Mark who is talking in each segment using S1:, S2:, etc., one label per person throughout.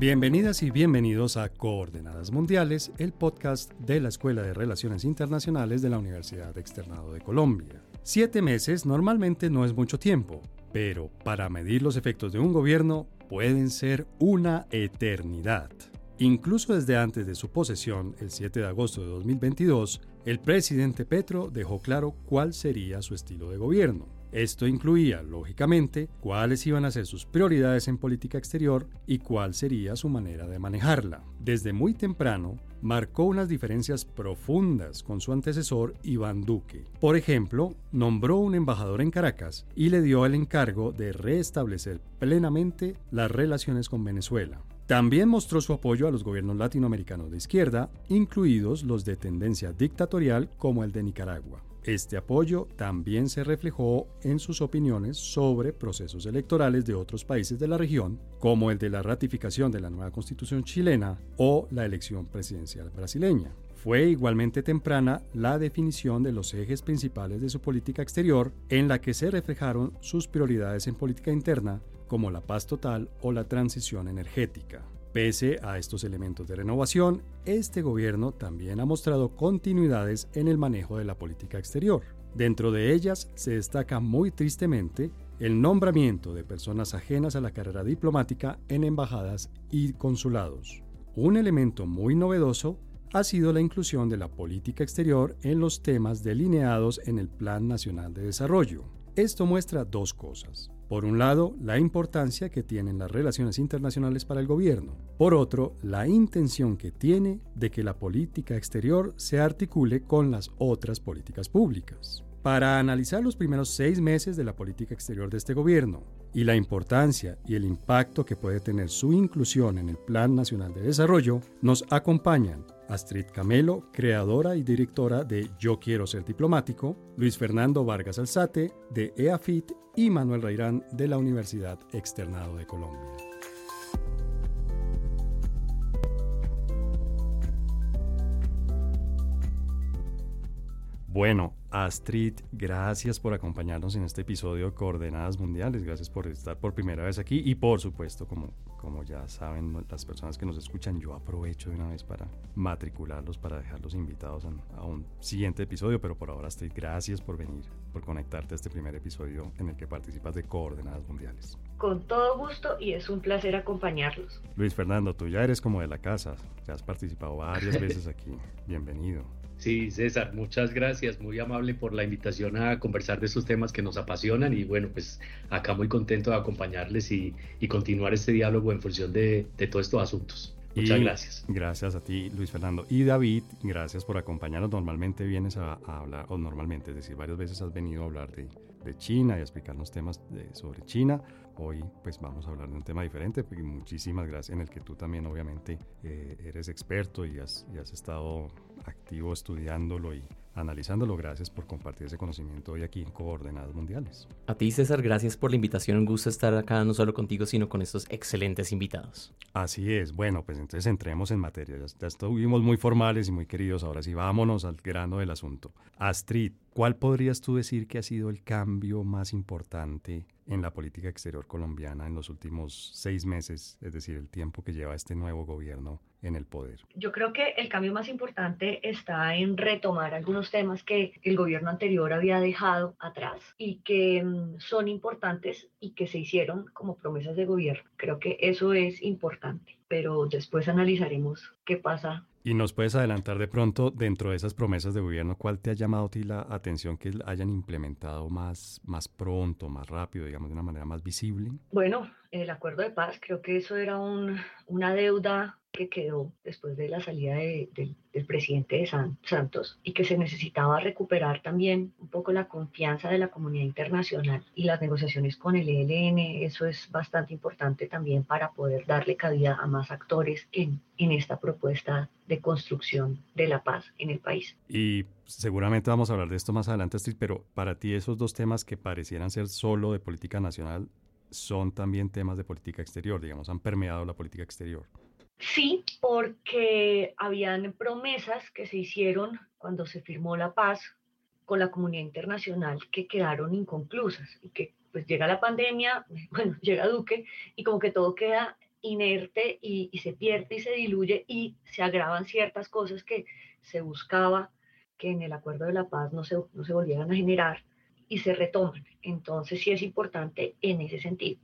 S1: Bienvenidas y bienvenidos a Coordenadas Mundiales, el podcast de la Escuela de Relaciones Internacionales de la Universidad Externado de Colombia. Siete meses normalmente no es mucho tiempo, pero para medir los efectos de un gobierno pueden ser una eternidad. Incluso desde antes de su posesión, el 7 de agosto de 2022, el presidente Petro dejó claro cuál sería su estilo de gobierno. Esto incluía, lógicamente, cuáles iban a ser sus prioridades en política exterior y cuál sería su manera de manejarla. Desde muy temprano, marcó unas diferencias profundas con su antecesor Iván Duque. Por ejemplo, nombró un embajador en Caracas y le dio el encargo de restablecer plenamente las relaciones con Venezuela. También mostró su apoyo a los gobiernos latinoamericanos de izquierda, incluidos los de tendencia dictatorial como el de Nicaragua. Este apoyo también se reflejó en sus opiniones sobre procesos electorales de otros países de la región, como el de la ratificación de la nueva constitución chilena o la elección presidencial brasileña. Fue igualmente temprana la definición de los ejes principales de su política exterior, en la que se reflejaron sus prioridades en política interna, como la paz total o la transición energética. Pese a estos elementos de renovación, este gobierno también ha mostrado continuidades en el manejo de la política exterior. Dentro de ellas se destaca muy tristemente el nombramiento de personas ajenas a la carrera diplomática en embajadas y consulados. Un elemento muy novedoso ha sido la inclusión de la política exterior en los temas delineados en el Plan Nacional de Desarrollo. Esto muestra dos cosas. Por un lado, la importancia que tienen las relaciones internacionales para el gobierno. Por otro, la intención que tiene de que la política exterior se articule con las otras políticas públicas. Para analizar los primeros seis meses de la política exterior de este gobierno y la importancia y el impacto que puede tener su inclusión en el Plan Nacional de Desarrollo, nos acompañan Astrid Camelo, creadora y directora de Yo Quiero Ser Diplomático, Luis Fernando Vargas Alzate, de EAFIT, y Manuel Reirán, de la Universidad Externado de Colombia. Bueno, Astrid, gracias por acompañarnos en este episodio de Coordenadas Mundiales. Gracias por estar por primera vez aquí y por supuesto, como, como ya saben las personas que nos escuchan, yo aprovecho de una vez para matricularlos, para dejarlos invitados a, un siguiente episodio, pero por ahora Astrid, gracias por venir, por conectarte a este primer episodio en el que participas de Coordenadas Mundiales.
S2: Con todo gusto y es un placer acompañarlos.
S1: Luis Fernando, tú ya eres como de la casa, ya has participado varias veces aquí. Bienvenido.
S3: Sí, César, muchas gracias, muy amable por la invitación a conversar de estos temas que nos apasionan y bueno, pues acá muy contento de acompañarles y, continuar este diálogo en función de, todos estos asuntos. Muchas gracias.
S1: Gracias a ti, Luis Fernando. Y David, gracias por acompañarnos. Normalmente vienes a, hablar, o normalmente, es decir, varias veces has venido a hablar de, China y a explicarnos temas sobre China. Hoy pues vamos a hablar de un tema diferente y muchísimas gracias en el que tú también obviamente eh, eres experto y has, y has estado activo estudiándolo y analizándolo. Gracias por compartir ese conocimiento hoy aquí en Coordenadas Mundiales.
S4: A ti, César, gracias por la invitación. Un gusto estar acá no solo contigo, sino con estos excelentes invitados.
S1: Así es. Bueno, pues entonces entremos en materia. Ya, estuvimos muy formales y muy queridos. Ahora sí, vámonos al grano del asunto. Astrid, ¿cuál podrías tú decir que ha sido el cambio más importante en la política exterior colombiana en los últimos seis meses, es decir, el tiempo que lleva este nuevo gobierno en el poder?
S2: Yo creo que el cambio más importante está en retomar algunos temas que el gobierno anterior había dejado atrás y que mm, son importantes y que se hicieron como promesas de gobierno. Creo que eso es importante, pero después analizaremos qué pasa
S1: ¿Y nos puedes adelantar de pronto, dentro de esas promesas de gobierno, cuál te ha llamado a ti la atención que hayan implementado más, más pronto, más rápido, digamos, de una manera más visible?
S2: Bueno, el acuerdo de paz, creo que eso era un, una deuda que quedó después de la salida del presidente de Santos y que se necesitaba recuperar también un poco la confianza de la comunidad internacional y las negociaciones con el ELN. Eso es bastante importante también para poder darle cabida a más actores en, en esta propuesta de construcción de la paz en el país.
S1: Y seguramente vamos a hablar de esto más adelante, pero para ti esos dos temas que parecieran ser solo de política nacional son también temas de política exterior, digamos, han permeado la política exterior.
S2: Sí, porque habían promesas que se hicieron cuando se firmó la paz con la comunidad internacional que quedaron inconclusas y que pues llega la pandemia, bueno, llega Duque y como que todo queda inerte y, se pierde y se diluye y se agravan ciertas cosas que se buscaba que en el acuerdo de la paz no se, no se volvieran a generar y se retoman. Entonces sí es importante en ese sentido.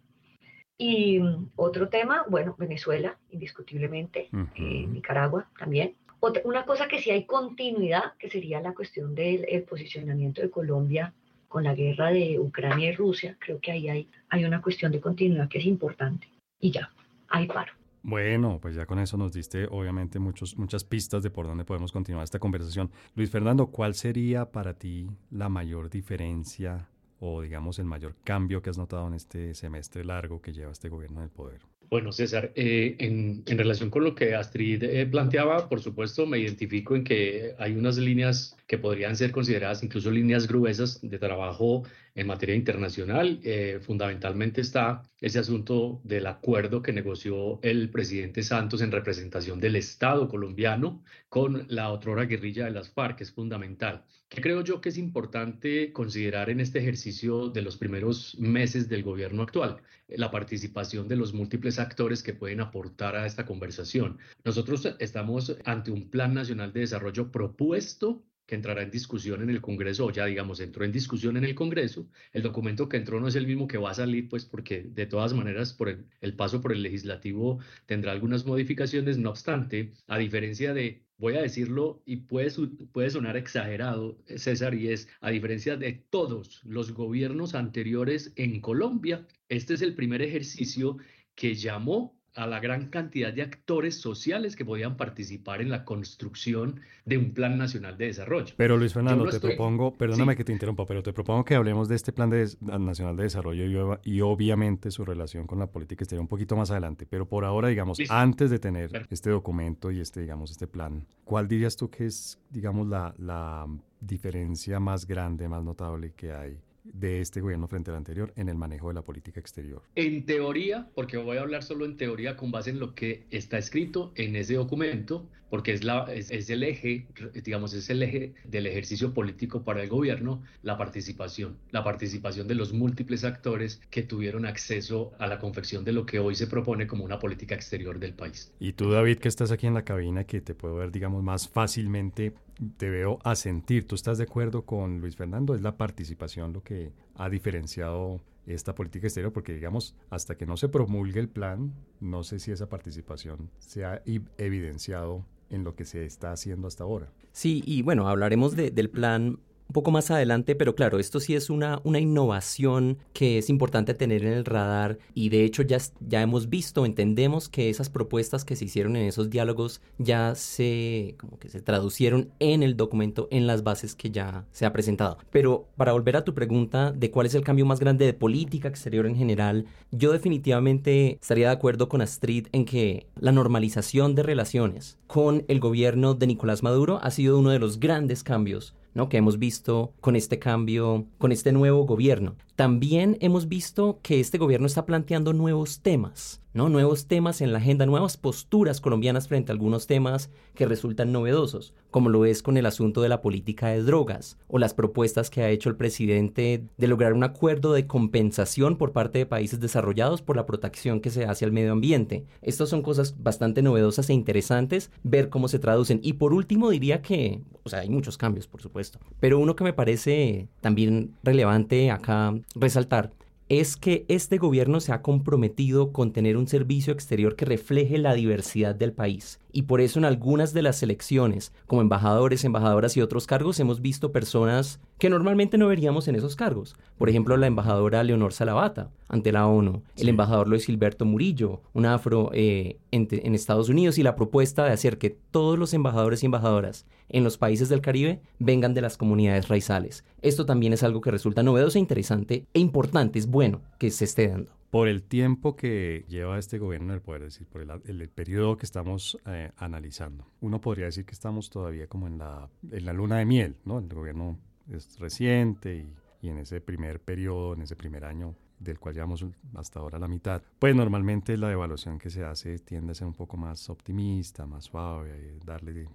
S2: Y mm, otro tema, bueno, Venezuela, indiscutiblemente, eh, Nicaragua también. Otra, una cosa que sí hay continuidad, que sería la cuestión del posicionamiento de Colombia con la guerra de Ucrania y Rusia. Creo que ahí hay, hay una cuestión de continuidad que es importante. Y ya, ahí paro.
S1: Bueno, pues ya con eso nos diste obviamente muchos, muchas pistas de por dónde podemos continuar esta conversación. Luis Fernando, ¿cuál sería para ti la mayor diferencia o digamos el mayor cambio que has notado en este semestre largo que lleva este gobierno en el poder?
S3: Bueno, César, eh, en, relación con lo que Astrid eh, planteaba, por supuesto, me identifico en que hay unas líneas que podrían ser consideradas incluso líneas gruesas de trabajo en materia internacional. Eh, fundamentalmente está ese asunto del acuerdo que negoció el presidente Santos en representación del Estado colombiano con la otrora guerrilla de las FARC, que es fundamental. ¿Qué creo yo que es importante considerar en este ejercicio de los primeros meses del gobierno actual? La participación de los múltiples actores que pueden aportar a esta conversación. Nosotros estamos ante un Plan Nacional de Desarrollo propuesto que entrará en discusión en el Congreso, o ya digamos, entró en discusión en el Congreso. El documento que entró no es el mismo que va a salir, pues porque de todas maneras por el, paso por el legislativo tendrá algunas modificaciones. No obstante, a diferencia de, voy a decirlo y puede, puede sonar exagerado, César, y es, a diferencia de todos los gobiernos anteriores en Colombia, este es el primer ejercicio que llamó a la gran cantidad de actores sociales que podían participar en la construcción de un plan nacional de desarrollo.
S1: Pero Luis Fernando, te propongo, perdóname que te interrumpa, pero te propongo que hablemos de este plan de, nacional de desarrollo y, obviamente su relación con la política exterior un poquito más adelante. Pero por ahora, digamos, antes de tener este documento y este, digamos, este plan, ¿cuál dirías tú que es, digamos, la, la diferencia más grande, más notable que hay de este gobierno frente al anterior en el manejo de la política exterior?
S3: En teoría, porque voy a hablar solo en teoría con base en lo que está escrito en ese documento, porque es, la, es, el eje, digamos, es el eje del ejercicio político para el gobierno, la participación, la participación de los múltiples actores que tuvieron acceso a la confección de lo que hoy se propone como una política exterior del país.
S1: Y tú, David, que estás aquí en la cabina, que te puedo ver, digamos, más fácilmente, te veo a sentir. ¿Tú estás de acuerdo con Luis Fernando? ¿Es la participación lo que ha diferenciado esta política exterior? Porque, digamos, hasta que no se promulgue el plan, no sé si esa participación se ha evidenciado en lo que se está haciendo hasta ahora.
S4: Sí, y bueno, hablaremos del plan un poco más adelante, pero claro, esto sí es una, una innovación que es importante tener en el radar y de hecho ya, ya hemos visto, entendemos que esas propuestas que se hicieron en esos diálogos ya se, como que se traducieron en el documento, en las bases que ya se ha presentado. Pero para volver a tu pregunta de cuál es el cambio más grande de política exterior en general, yo definitivamente estaría de acuerdo con Astrid en que la normalización de relaciones con el gobierno de Nicolás Maduro ha sido uno de los grandes cambios ¿no? que hemos visto con este cambio, con este nuevo gobierno. También hemos visto que este gobierno está planteando nuevos temas, ¿no? Nuevos temas en la agenda, nuevas posturas colombianas frente a algunos temas que resultan novedosos, como lo es con el asunto de la política de drogas o las propuestas que ha hecho el presidente de lograr un acuerdo de compensación por parte de países desarrollados por la protección que se hace al medio ambiente. Estas son cosas bastante novedosas e interesantes ver cómo se traducen. Y por último diría que, o sea, hay muchos cambios, por supuesto, pero uno que me parece también relevante acá resaltar es que este gobierno se ha comprometido con tener un servicio exterior que refleje la diversidad del país y por eso en algunas de las elecciones, como embajadores, embajadoras y otros cargos, hemos visto personas que normalmente no veríamos en esos cargos. Por ejemplo, la embajadora Leonor Salavata ante la ONU, el embajador Luis Gilberto Murillo, un afro eh, en, en Estados Unidos, y la propuesta de hacer que todos los embajadores y embajadoras en los países del Caribe vengan de las comunidades raizales. Esto también es algo que resulta novedoso e interesante e importante, es bueno que se esté dando
S1: por el tiempo que lleva este gobierno en el poder, es decir, por el, periodo que estamos eh, analizando. Uno podría decir que estamos todavía como en la, en la luna de miel, ¿no? El gobierno es reciente y, y en ese primer periodo, en ese primer año, del cual llevamos hasta ahora la mitad, pues normalmente la evaluación que se hace tiende a ser un poco más optimista, más suave, darle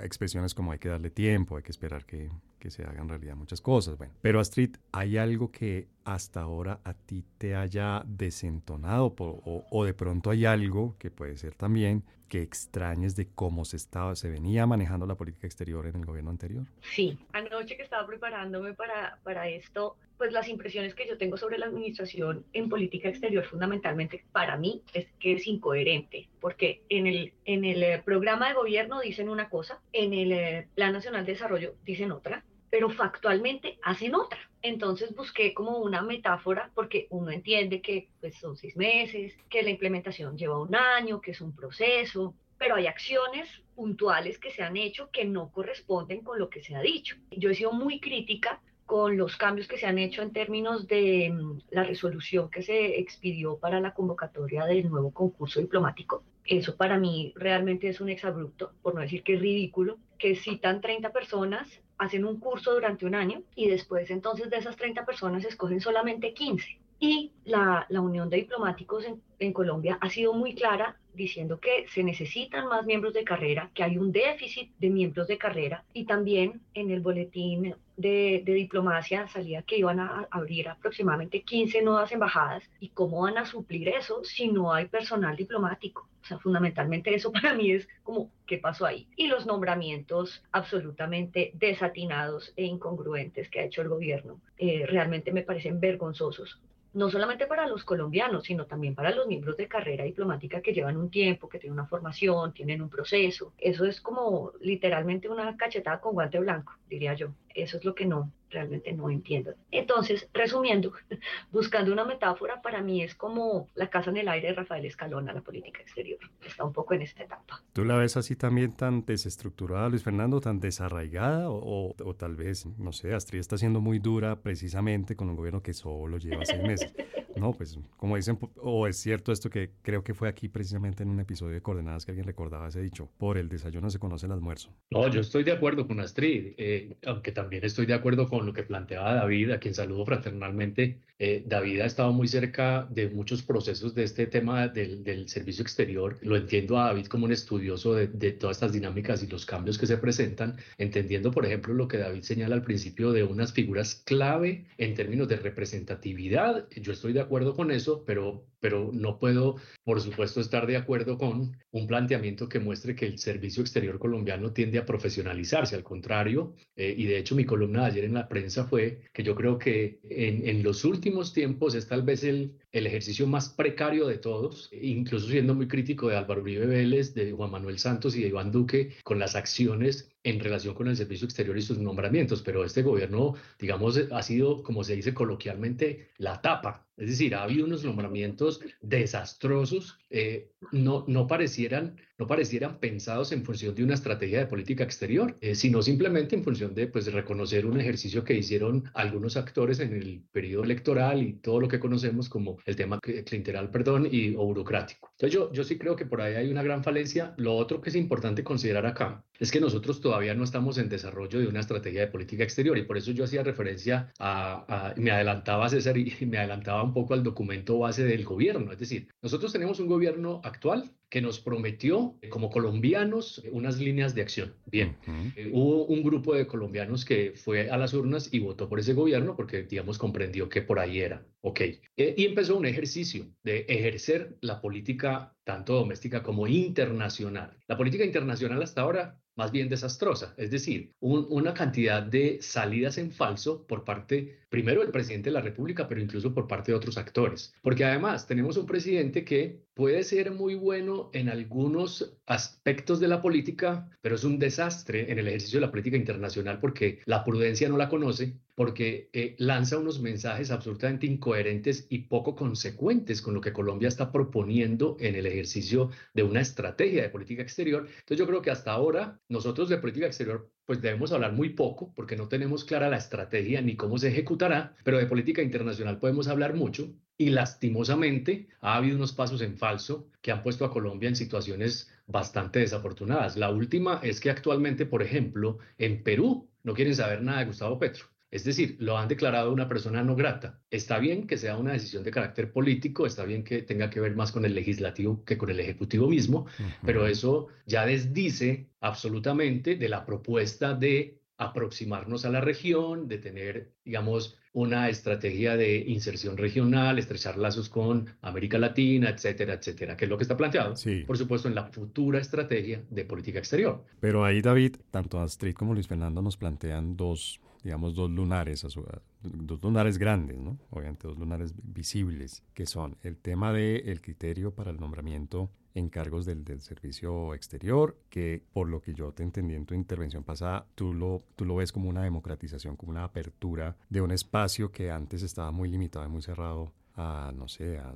S1: expresiones como hay que darle tiempo, hay que esperar que, que se hagan realidad muchas cosas. Bueno, pero Astrid, hay algo que hasta ahora a ti te haya desentonado o, o, de pronto hay algo que puede ser también que extrañes de cómo se estaba, se venía manejando la política exterior en el gobierno anterior?
S2: Sí, anoche que estaba preparándome para, para esto, pues las impresiones que yo tengo sobre la administración en política exterior fundamentalmente para mí es que es incoherente, porque en el, en el eh, programa de gobierno dicen una cosa, en el eh, Plan Nacional de Desarrollo dicen otra, pero factualmente hacen otra. Entonces busqué como una metáfora porque uno entiende que pues, son seis meses, que la implementación lleva un año, que es un proceso, pero hay acciones puntuales que se han hecho que no corresponden con lo que se ha dicho. Yo he sido muy crítica con los cambios que se han hecho en términos de mm, la resolución que se expidió para la convocatoria del nuevo concurso diplomático. Eso para mí realmente es un exabrupto, por no decir que es ridículo, que citan 30 personas hacen un curso durante un año y después entonces de esas 30 personas escogen solamente 15. Y la, la Unión de Diplomáticos en, en, Colombia ha sido muy clara diciendo que se necesitan más miembros de carrera, que hay un déficit de miembros de carrera y también en el boletín de, diplomacia salía que iban a abrir aproximadamente 15 nuevas embajadas y cómo van a suplir eso si no hay personal diplomático. O sea, fundamentalmente eso para mí es como, ¿qué pasó ahí? Y los nombramientos absolutamente desatinados e incongruentes que ha hecho el gobierno eh, realmente me parecen vergonzosos no solamente para los colombianos, sino también para los miembros de carrera diplomática que llevan un tiempo, que tienen una formación, tienen un proceso. Eso es como literalmente una cachetada con guante blanco, diría yo. Eso es lo que no, realmente no entiendo. Entonces, resumiendo, buscando una metáfora, para mí es como la casa en el aire de Rafael Escalona, la política exterior. Está un poco en esta etapa.
S1: ¿Tú la ves así también tan desestructurada, Luis Fernando, tan desarraigada? O, o tal vez, no sé, Astrid está siendo muy dura precisamente con un gobierno que solo lleva seis meses. No, pues como dicen, o es cierto esto que creo que fue aquí precisamente en un episodio de Coordenadas que alguien recordaba ese dicho, por el desayuno se conoce el almuerzo.
S3: No, yo estoy de acuerdo con Astrid, eh, aunque también estoy de acuerdo con lo que planteaba David, a quien saludo fraternalmente. Eh, David ha estado muy cerca de muchos procesos de este tema del, del servicio exterior. Lo entiendo a David como un estudioso de, de todas estas dinámicas y los cambios que se presentan, entendiendo, por ejemplo, lo que David señala al principio de unas figuras clave en términos de representatividad. Yo estoy de acuerdo con eso, pero, pero no puedo, por supuesto, estar de acuerdo con un planteamiento que muestre que el servicio exterior colombiano tiende a profesionalizarse. Al contrario, eh, y de hecho mi columna de ayer en la prensa fue que yo creo que en, en los últimos tiempos es tal vez el, el ejercicio más precario de todos, incluso siendo muy crítico de Álvaro Uribe Vélez, de Juan Manuel Santos y de Iván Duque, con las acciones en relación con el servicio exterior y sus nombramientos, pero este gobierno, digamos, ha sido, como se dice coloquialmente, la tapa. Es decir, ha habido unos nombramientos desastrosos, eh, no, no, parecieran, no parecieran pensados en función de una estrategia de política exterior, eh, sino simplemente en función de pues, reconocer un ejercicio que hicieron algunos actores en el periodo electoral y todo lo que conocemos como el tema clienteral, perdón, y, o burocrático. Entonces yo, yo sí creo que por ahí hay una gran falencia. Lo otro que es importante considerar acá es que nosotros todavía no estamos en desarrollo de una estrategia de política exterior y por eso yo hacía referencia a, a me adelantaba César y me adelantaba un poco al documento base del gobierno. Es decir, nosotros tenemos un gobierno actual que nos prometió eh, como colombianos unas líneas de acción. Bien, eh, hubo un grupo de colombianos que fue a las urnas y votó por ese gobierno porque, digamos, comprendió que por ahí era. Ok. Eh, y empezó un ejercicio de ejercer la política tanto doméstica como internacional. La política internacional hasta ahora más bien desastrosa, es decir, una cantidad de salidas en falso por parte, primero, del presidente de la República, pero incluso por parte de otros actores. Porque además tenemos un presidente que puede ser muy bueno en algunos aspectos de la política, pero es un desastre en el ejercicio de la política internacional porque la prudencia no la conoce, porque eh, lanza unos mensajes absolutamente incoherentes y poco consecuentes con lo que Colombia está proponiendo en el ejercicio de una estrategia de política exterior. Entonces yo creo que hasta ahora nosotros de política exterior pues debemos hablar muy poco porque no tenemos clara la estrategia ni cómo se ejecutará, pero de política internacional podemos hablar mucho y lastimosamente ha habido unos pasos en falso que han puesto a Colombia en situaciones bastante desafortunadas. La última es que actualmente, por ejemplo, en Perú no quieren saber nada de Gustavo Petro. Es decir, lo han declarado una persona no grata. Está bien que sea una decisión de carácter político, está bien que tenga que ver más con el legislativo que con el ejecutivo mismo, pero eso ya desdice absolutamente de la propuesta de aproximarnos a la región, de tener, digamos, una estrategia de inserción regional, estrechar lazos con América Latina, etcétera, etcétera, que es lo que está planteado, sí. por supuesto, en la futura estrategia de política exterior.
S1: Pero ahí, David, tanto Astrid como Luis Fernando nos plantean dos digamos, dos lunares, dos lunares grandes, ¿no? Obviamente dos lunares visibles, que son el tema del el criterio para el nombramiento en cargos del, del, servicio exterior, que por lo que yo te entendí en tu intervención pasada, tú lo, tú lo ves como una democratización, como una apertura de un espacio que antes estaba muy limitado y muy cerrado a, no sé, a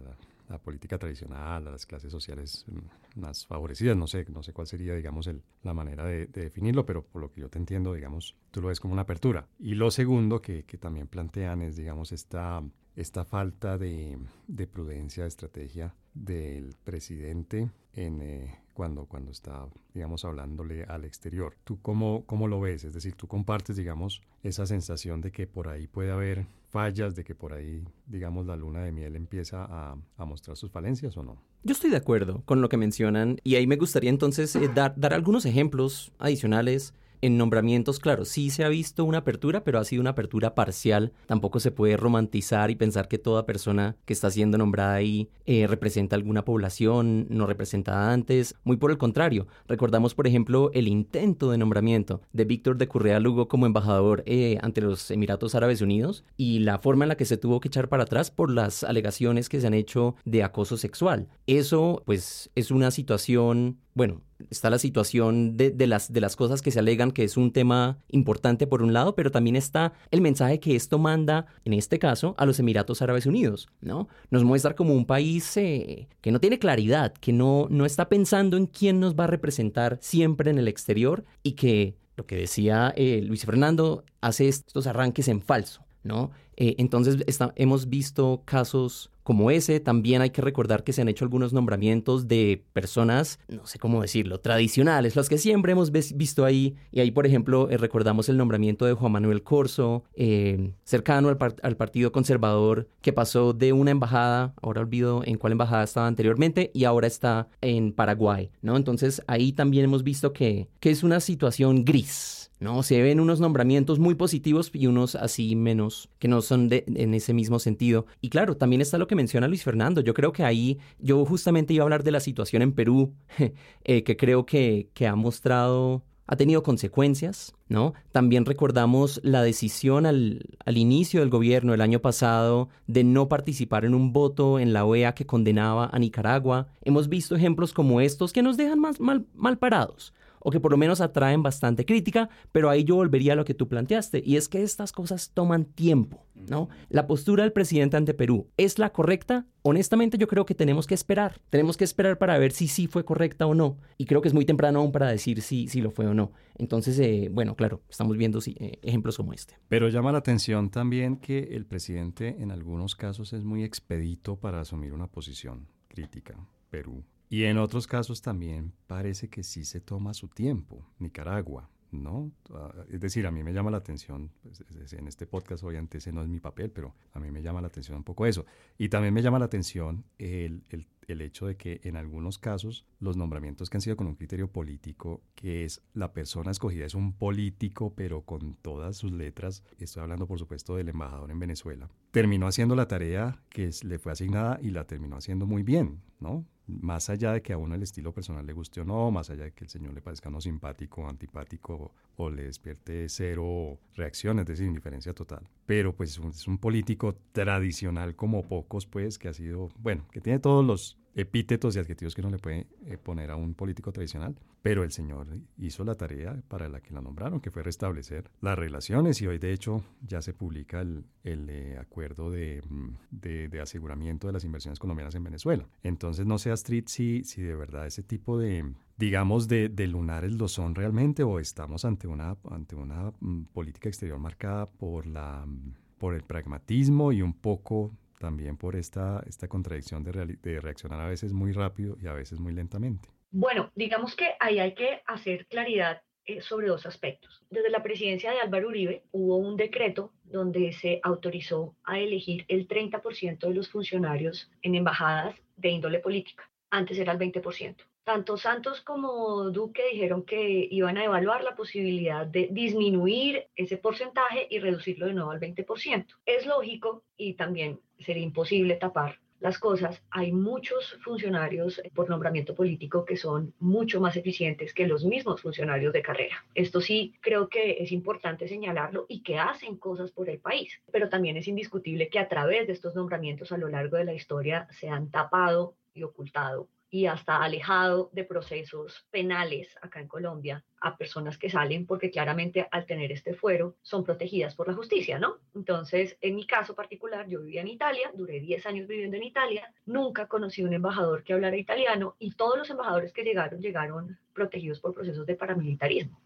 S1: la, política tradicional, a las clases sociales mm, más favorecidas, no sé, no sé cuál sería, digamos, la manera de, definirlo, pero por lo que yo te entiendo, digamos, tú lo ves como una apertura. Y lo segundo que, también plantean es, digamos, esta, esta falta de, de prudencia, de estrategia del presidente en, eh, cuando, cuando está, digamos, hablándole al exterior. ¿Tú cómo, cómo lo ves? Es decir, tú compartes, digamos, esa sensación de que por ahí puede haber fallas, de que por ahí, digamos, la luna de miel empieza a, mostrar sus falencias o no?
S4: Yo estoy de acuerdo con lo que mencionan y ahí me gustaría entonces eh, dar, dar algunos ejemplos adicionales en nombramientos, claro, sí se ha visto una apertura, pero ha sido una apertura parcial. Tampoco se puede romantizar y pensar que toda persona que está siendo nombrada ahí eh, representa alguna población no representada antes. Muy por el contrario, recordamos, por ejemplo, el intento de nombramiento de Víctor de Currea Lugo como embajador eh, ante los Emiratos Árabes Unidos y la forma en la que se tuvo que echar para atrás por las alegaciones que se han hecho de acoso sexual. Eso, pues, es una situación bueno, está la situación de, las, de las cosas que se alegan, que es un tema importante por un lado, pero también está el mensaje que esto manda, en este caso, a los Emiratos Árabes Unidos, ¿no? Nos muestra como un país eh, que no tiene claridad, que no, no está pensando en quién nos va a representar siempre en el exterior y que, lo que decía eh, Luis Fernando, hace estos arranques en falso, ¿no? Eh, entonces hemos visto casos como ese. También hay que recordar que se han hecho algunos nombramientos de personas, no sé cómo decirlo, tradicionales, los que siempre hemos visto ahí. Y ahí, por ejemplo, eh, recordamos el nombramiento de Juan Manuel Corso, eh, cercano al, al, Partido Conservador, que pasó de una embajada, ahora olvido en cuál embajada estaba anteriormente, y ahora está en Paraguay, ¿no? Entonces ahí también hemos visto que, que es una situación gris. ¿No? Se ven unos nombramientos muy positivos y unos así menos, que no son de, en ese mismo sentido. Y claro, también está lo que menciona Luis Fernando. Yo creo que ahí, yo justamente iba a hablar de la situación en Perú, eh, que creo que, que ha mostrado ha tenido consecuencias, ¿no? También recordamos la decisión al, al, inicio del gobierno el año pasado de no participar en un voto en la OEA que condenaba a Nicaragua. Hemos visto ejemplos como estos que nos dejan más mal, mal parados o que por lo menos atraen bastante crítica, pero ahí yo volvería a lo que tú planteaste, y es que estas cosas toman tiempo, ¿no? La postura del presidente ante Perú, ¿es la correcta? Honestamente yo creo que tenemos que esperar, tenemos que esperar para ver si sí fue correcta o no, y creo que es muy temprano aún para decir si, si lo fue o no. Entonces, eh, bueno, claro, estamos viendo eh, ejemplos como este.
S1: Pero llama la atención también que el presidente en algunos casos es muy expedito para asumir una posición crítica. Perú y en otros casos también parece que sí se toma su tiempo. Nicaragua, ¿no? Ah, es decir, a mí me llama la atención, pues, en este podcast obviamente ese no es mi papel, pero a mí me llama la atención un poco eso. Y también me llama la atención el, el, hecho de que en algunos casos los nombramientos que han sido con un criterio político, que es la persona escogida es un político, pero con todas sus letras, estoy hablando por supuesto del embajador en Venezuela, terminó haciendo la tarea que le fue asignada y la terminó haciendo muy bien, ¿no? Más allá de que a uno el estilo personal le guste o no, más allá de que el señor le parezca no simpático, antipático o le despierte cero reacciones, es decir, indiferencia total. Pero pues es un político tradicional como pocos, pues, que ha sido, bueno, que tiene todos los epítetos y adjetivos que uno le puede eh, poner a un político tradicional, pero el señor hizo la tarea para la que la nombraron, que fue restablecer las relaciones y hoy de hecho ya se publica el, el eh, acuerdo de, mm, de, de, aseguramiento de las inversiones colombianas en Venezuela. Entonces no sé, Astrid, si, si de verdad ese tipo de, digamos, de, de, lunares lo son realmente o estamos ante una, ante una mm, política exterior marcada por, la, mm, por el pragmatismo y un poco también por esta, esta contradicción de, de reaccionar a veces muy rápido y a veces muy lentamente.
S2: Bueno, digamos que ahí hay que hacer claridad eh, sobre dos aspectos. Desde la presidencia de Álvaro Uribe hubo un decreto donde se autorizó a elegir el 30% de los funcionarios en embajadas de índole política. Antes era el 20%. Tanto Santos como Duque dijeron que iban a evaluar la posibilidad de disminuir ese porcentaje y reducirlo de nuevo al 20%. Es lógico y también sería imposible tapar las cosas, hay muchos funcionarios por nombramiento político que son mucho más eficientes que los mismos funcionarios de carrera. Esto sí creo que es importante señalarlo y que hacen cosas por el país, pero también es indiscutible que a través de estos nombramientos a lo largo de la historia se han tapado y ocultado y hasta alejado de procesos penales acá en Colombia a personas que salen porque claramente al tener este fuero son protegidas por la justicia, ¿no? Entonces, en mi caso particular, yo vivía en Italia, duré 10 años viviendo en Italia, nunca conocí un embajador que hablara italiano y todos los embajadores que llegaron llegaron protegidos por procesos de paramilitarismo.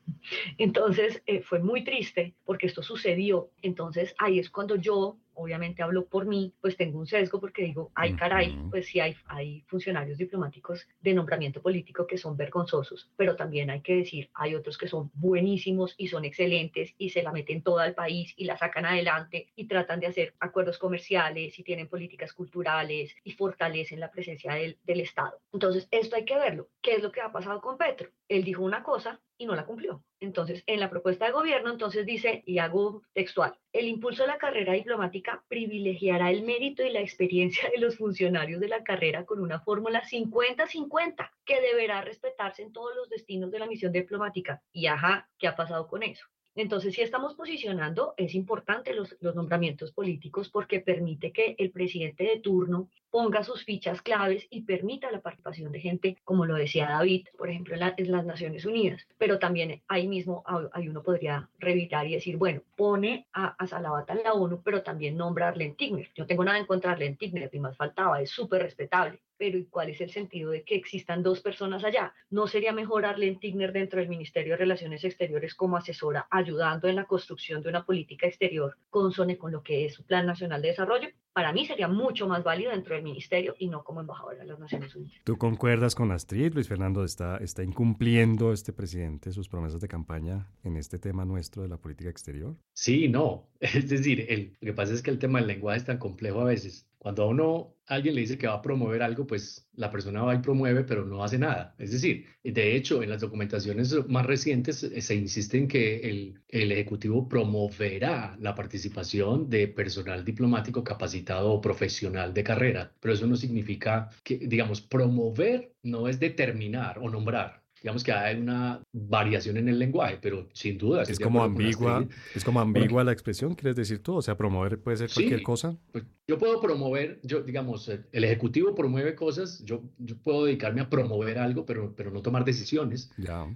S2: Entonces, eh, fue muy triste porque esto sucedió. Entonces, ahí es cuando yo obviamente hablo por mí, pues tengo un sesgo porque digo, ay caray, pues sí hay, hay funcionarios diplomáticos de nombramiento político que son vergonzosos, pero también hay que decir, hay otros que son buenísimos y son excelentes y se la meten toda al país y la sacan adelante y tratan de hacer acuerdos comerciales y tienen políticas culturales y fortalecen la presencia del, del Estado. Entonces, esto hay que verlo. ¿Qué es lo que ha pasado con Petro? Él dijo una cosa y no la cumplió. Entonces, en la propuesta de gobierno, entonces dice, y hago textual, el impulso de la carrera diplomática privilegiará el mérito y la experiencia de los funcionarios de la carrera con una fórmula 50-50 que deberá respetarse en todos los destinos de la misión diplomática. Y ajá, ¿qué ha pasado con eso? Entonces, si estamos posicionando, es importante los, nombramientos políticos porque permite que el presidente de turno ponga sus fichas claves y permita la participación de gente, como lo decía David, por ejemplo, en, las Naciones Unidas. Pero también ahí mismo ahí uno podría revisar y decir, bueno, pone a, a en la ONU, pero también nombra a Arlen Tigner. Yo tengo nada en contra de Arlen Tigner, más faltaba, es súper respetable pero ¿y cuál es el sentido de que existan dos personas allá? ¿No sería mejor Arlene Tigner dentro del Ministerio de Relaciones Exteriores como asesora, ayudando en la construcción de una política exterior consone con lo que es su Plan Nacional de Desarrollo? Para mí sería mucho más válido dentro del ministerio y no como embajadora de las Naciones Unidas.
S1: ¿Tú concuerdas con Astrid? Luis Fernando está, está incumpliendo este presidente sus promesas de campaña en este tema nuestro de la política exterior.
S3: Sí, no. Es decir, el, lo que pasa es que el tema del lenguaje es tan complejo a veces cuando a uno alguien le dice que va a promover algo, pues la persona va y promueve, pero no hace nada. Es decir, de hecho, en las documentaciones más recientes eh, se insiste en que el, el Ejecutivo promoverá la participación de personal diplomático capacitado o profesional de carrera, pero eso no significa que, digamos, promover no es determinar o nombrar digamos que hay una variación en el lenguaje, pero sin duda.
S1: Es como ambigua, es como ambigua la expresión, ¿quieres decir tú? O sea, promover puede ser cualquier cosa.
S3: Pues yo puedo promover, yo digamos, el ejecutivo promueve cosas, yo, yo puedo dedicarme a promover algo, pero, pero no tomar decisiones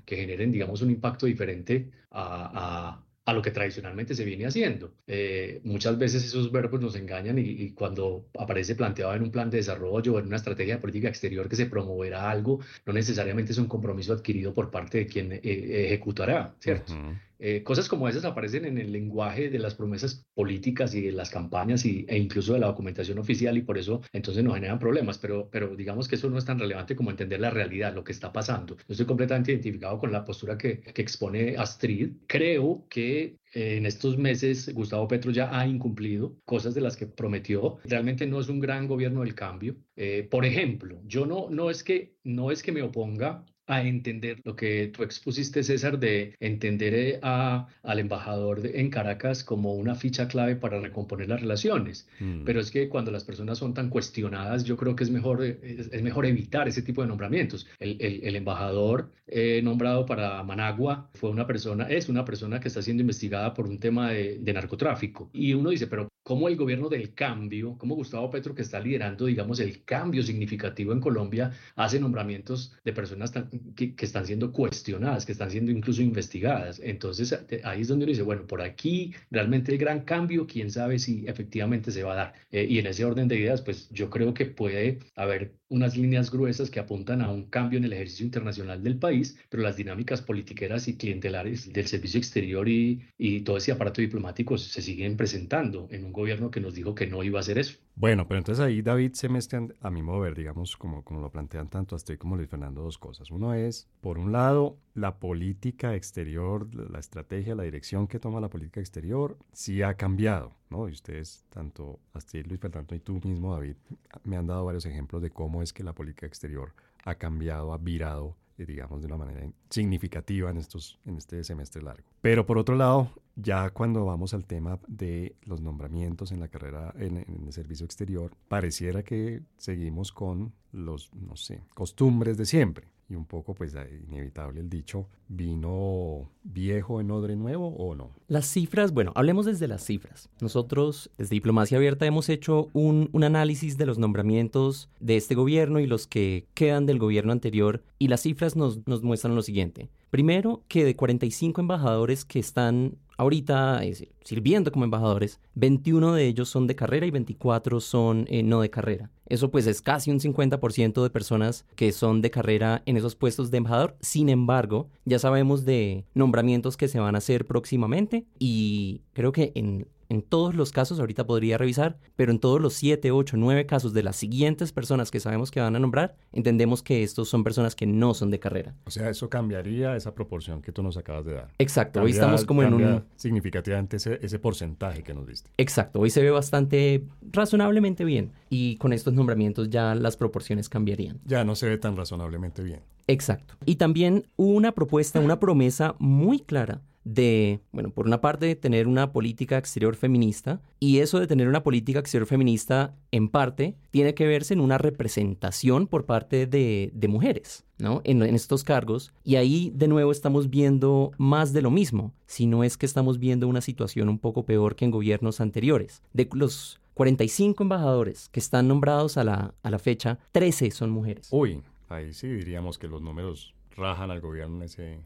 S3: que generen, digamos, un impacto diferente a, a lo que tradicionalmente se viene haciendo. Eh, muchas veces esos verbos nos engañan y, cuando aparece planteado en un plan de desarrollo o en una estrategia de política exterior que se promoverá algo, no necesariamente es un compromiso adquirido por parte de quien eh, ejecutará, ¿cierto? Eh, cosas como esas aparecen en el lenguaje de las promesas políticas y de las campañas y, e incluso de la documentación oficial y por eso entonces nos generan problemas, pero, pero digamos que eso no es tan relevante como entender la realidad, lo que está pasando. Yo estoy completamente identificado con la postura que, que expone Astrid. Creo que en estos meses Gustavo Petro ya ha incumplido cosas de las que prometió. Realmente no es un gran gobierno del cambio. Eh, por ejemplo, yo no, no, es que, no es que me oponga a entender lo que tú expusiste, César, de entender eh, a, al embajador en Caracas como una ficha clave para recomponer las relaciones. Mm. Pero es que cuando las personas son tan cuestionadas, yo creo que es mejor, eh, es, mejor evitar ese tipo de nombramientos. El, el, embajador eh, nombrado para Managua fue una persona, es una persona que está siendo investigada por un tema de, de narcotráfico. Y uno dice, pero cómo el gobierno del cambio, como Gustavo Petro, que está liderando, digamos, el cambio significativo en Colombia, hace nombramientos de personas que, están siendo cuestionadas, que están siendo incluso investigadas. Entonces, ahí es donde uno dice, bueno, por aquí realmente el gran cambio, quién sabe si efectivamente se va a dar. Eh, y en ese orden de ideas, pues yo creo que puede haber unas líneas gruesas que apuntan a un cambio en el ejercicio internacional del país, pero las dinámicas politiqueras y clientelares del servicio exterior y, y todo ese aparato diplomático se siguen presentando en un gobierno que nos dijo que no iba a hacer eso.
S1: Bueno, pero entonces ahí David se mezclan, a mi modo ver, digamos, como, como lo plantean tanto Astrid como Luis Fernando, dos cosas. Uno es, por un lado, la política exterior, la estrategia, la dirección que toma la política exterior, sí ha cambiado, ¿no? Y ustedes, tanto Astrid, Luis Fernando y tú mismo, David, me han dado varios ejemplos de cómo es que la política exterior ha cambiado, ha virado digamos, de una manera significativa en, estos, en este semestre largo. Pero por otro lado, ya cuando vamos al tema de los nombramientos en la carrera en, el servicio exterior, pareciera que seguimos con los, no sé, costumbres de siempre. Y un poco, pues, inevitable el dicho, ¿vino viejo en odre nuevo o no?
S4: Las cifras, bueno, hablemos desde las cifras. Nosotros, desde Diplomacia Abierta, hemos hecho un, un análisis de los nombramientos de este gobierno y los que quedan del gobierno anterior, y las cifras nos, nos muestran lo siguiente. Primero, que de 45 embajadores que están ahorita sirviendo como embajadores, 21 de ellos son de carrera y 24 son eh, no de carrera. Eso pues es casi un 50% de personas que son de carrera en esos puestos de embajador. Sin embargo, ya sabemos de nombramientos que se van a hacer próximamente y creo que en en todos los casos, ahorita podría revisar, pero en todos los 7, 8, 9 casos de las siguientes personas que sabemos que van a nombrar, entendemos que estos son personas que no son de carrera.
S1: O sea, eso cambiaría esa proporción que tú nos acabas de dar.
S4: Exacto, hoy estamos como en un...
S1: Significativamente ese, ese porcentaje que nos diste.
S4: Exacto, hoy se ve bastante razonablemente bien y con estos nombramientos ya las proporciones cambiarían.
S1: Ya no se ve tan razonablemente bien.
S4: Exacto. Y también hubo una propuesta, una promesa muy clara de, bueno, por una parte, tener una política exterior feminista, y eso de tener una política exterior feminista, en parte, tiene que verse en una representación por parte de, mujeres, ¿no? En, en, estos cargos, y ahí de nuevo estamos viendo más de lo mismo, si no es que estamos viendo una situación un poco peor que en gobiernos anteriores. De los 45 embajadores que están nombrados a la, a la fecha, 13 son mujeres.
S1: Uy, ahí sí diríamos que los números rajan al gobierno en ese,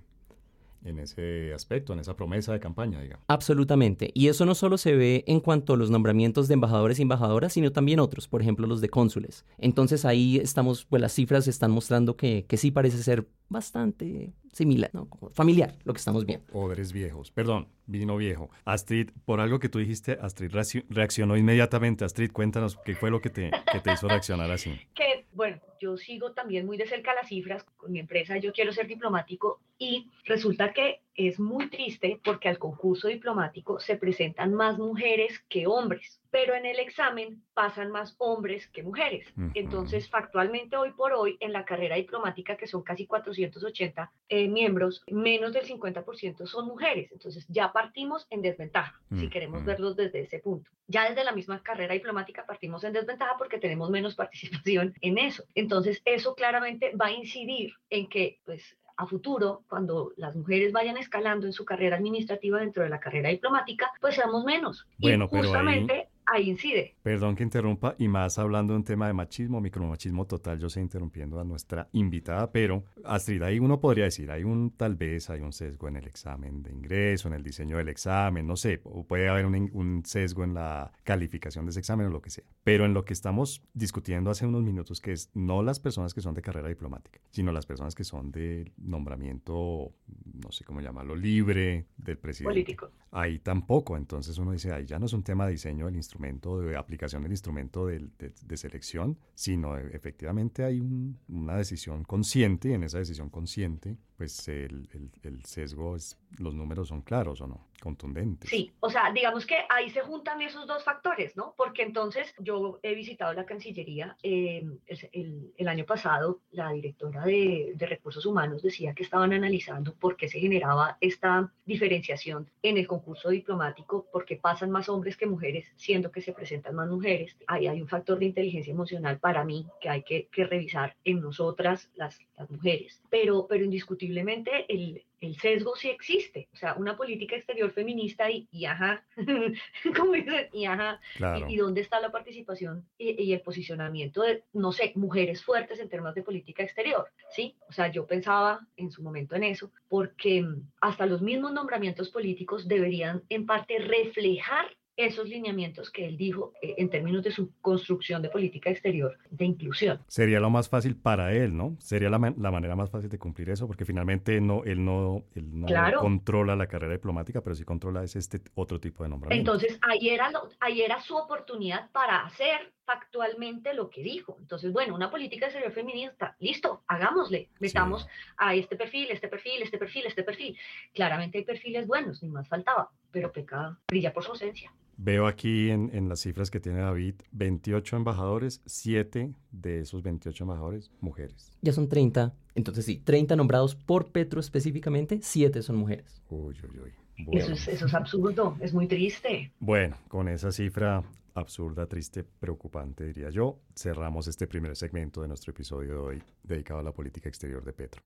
S1: en ese aspecto, en esa promesa de campaña, digamos.
S4: Absolutamente. Y eso no solo se ve en cuanto a los nombramientos de embajadores y embajadoras, sino también otros, por ejemplo, los de cónsules. Entonces ahí estamos, pues las cifras están mostrando que, que sí parece ser bastante similar, ¿no? familiar lo que estamos viendo.
S1: Odres viejos. Perdón, vino viejo. Astrid, por algo que tú dijiste, Astrid reaccionó inmediatamente. Astrid, cuéntanos qué fue lo que te, que te hizo reaccionar así.
S2: Que, bueno, yo sigo también muy de cerca las cifras con mi empresa. Yo quiero ser diplomático y resulta que es muy triste porque al concurso diplomático se presentan más mujeres que hombres, pero en el examen pasan más hombres que mujeres. Entonces, factualmente hoy por hoy, en la carrera diplomática, que son casi 480 eh, miembros, menos del 50% son mujeres. Entonces, ya partimos en desventaja, si queremos verlos desde ese punto. Ya desde la misma carrera diplomática partimos en desventaja porque tenemos menos participación en eso. Entonces, eso claramente va a incidir en que, pues, a futuro, cuando las mujeres vayan escalando en su carrera administrativa dentro de la carrera diplomática, pues seamos menos.
S1: Bueno, y
S2: justamente ahí incide.
S1: Perdón que interrumpa, y más hablando de un tema de machismo, micromachismo total, yo sé interrumpiendo a nuestra invitada, pero Astrid, ahí uno podría decir, hay un tal vez, hay un sesgo en el examen de ingreso, en el diseño del examen, no sé, o puede haber un, un sesgo en la calificación de ese examen o lo que sea. Pero en lo que estamos discutiendo hace unos minutos, que es no las personas que son de carrera diplomática, sino las personas que son de nombramiento, no sé cómo llamarlo, libre del presidente.
S2: Político.
S1: Ahí tampoco, entonces uno dice, ahí ya no es un tema de diseño del instrumento de aplicación del instrumento de, selección, sino e, efectivamente hay una decisión consciente y en esa decisión consciente, pues el, el sesgo, es, los números son claros o no contundente.
S2: Sí, o sea, digamos que ahí se juntan esos dos factores, ¿no? Porque entonces yo he visitado la Cancillería, eh, el, el, año pasado la directora de, de, Recursos Humanos decía que estaban analizando por qué se generaba esta diferenciación en el concurso diplomático, porque pasan más hombres que mujeres, siendo que se presentan más mujeres. Ahí hay un factor de inteligencia emocional para mí que hay que, que revisar en nosotras, las, las mujeres. Pero, pero indiscutiblemente el, el sesgo sí existe, o sea, una política exterior feminista y, y ajá, como dicen, y ajá, y, dónde está la participación y, el posicionamiento de, no sé, mujeres fuertes en términos de política exterior, ¿sí? O sea, yo pensaba en su momento en eso, porque hasta los mismos nombramientos políticos deberían en parte reflejar esos lineamientos que él dijo eh, en términos de su construcción de política exterior de inclusión.
S1: Sería lo más fácil para él, ¿no? Sería la, la manera más fácil de cumplir eso, porque finalmente no, él no, él no controla la carrera diplomática, pero sí controla ese este otro tipo de nombramiento.
S2: Entonces, ahí era, ahí era su oportunidad para hacer factualmente lo que dijo. Entonces, bueno, una política exterior feminista, listo, hagámosle, metamos a este perfil, este perfil, este perfil, este perfil. Claramente hay perfiles buenos, ni más faltaba, pero pecado, brilla por su ausencia.
S1: Veo aquí en, en, las cifras que tiene David, 28 embajadores, 7 de esos 28 embajadores mujeres.
S4: Ya son 30, entonces sí, 30 nombrados por Petro específicamente, 7 son mujeres.
S1: Uy, uy, uy.
S2: Eso, es, eso es absurdo, es muy triste.
S1: Bueno, con esa cifra absurda, triste, preocupante, diría yo, cerramos este primer segmento de nuestro episodio de hoy dedicado a la política exterior de Petro.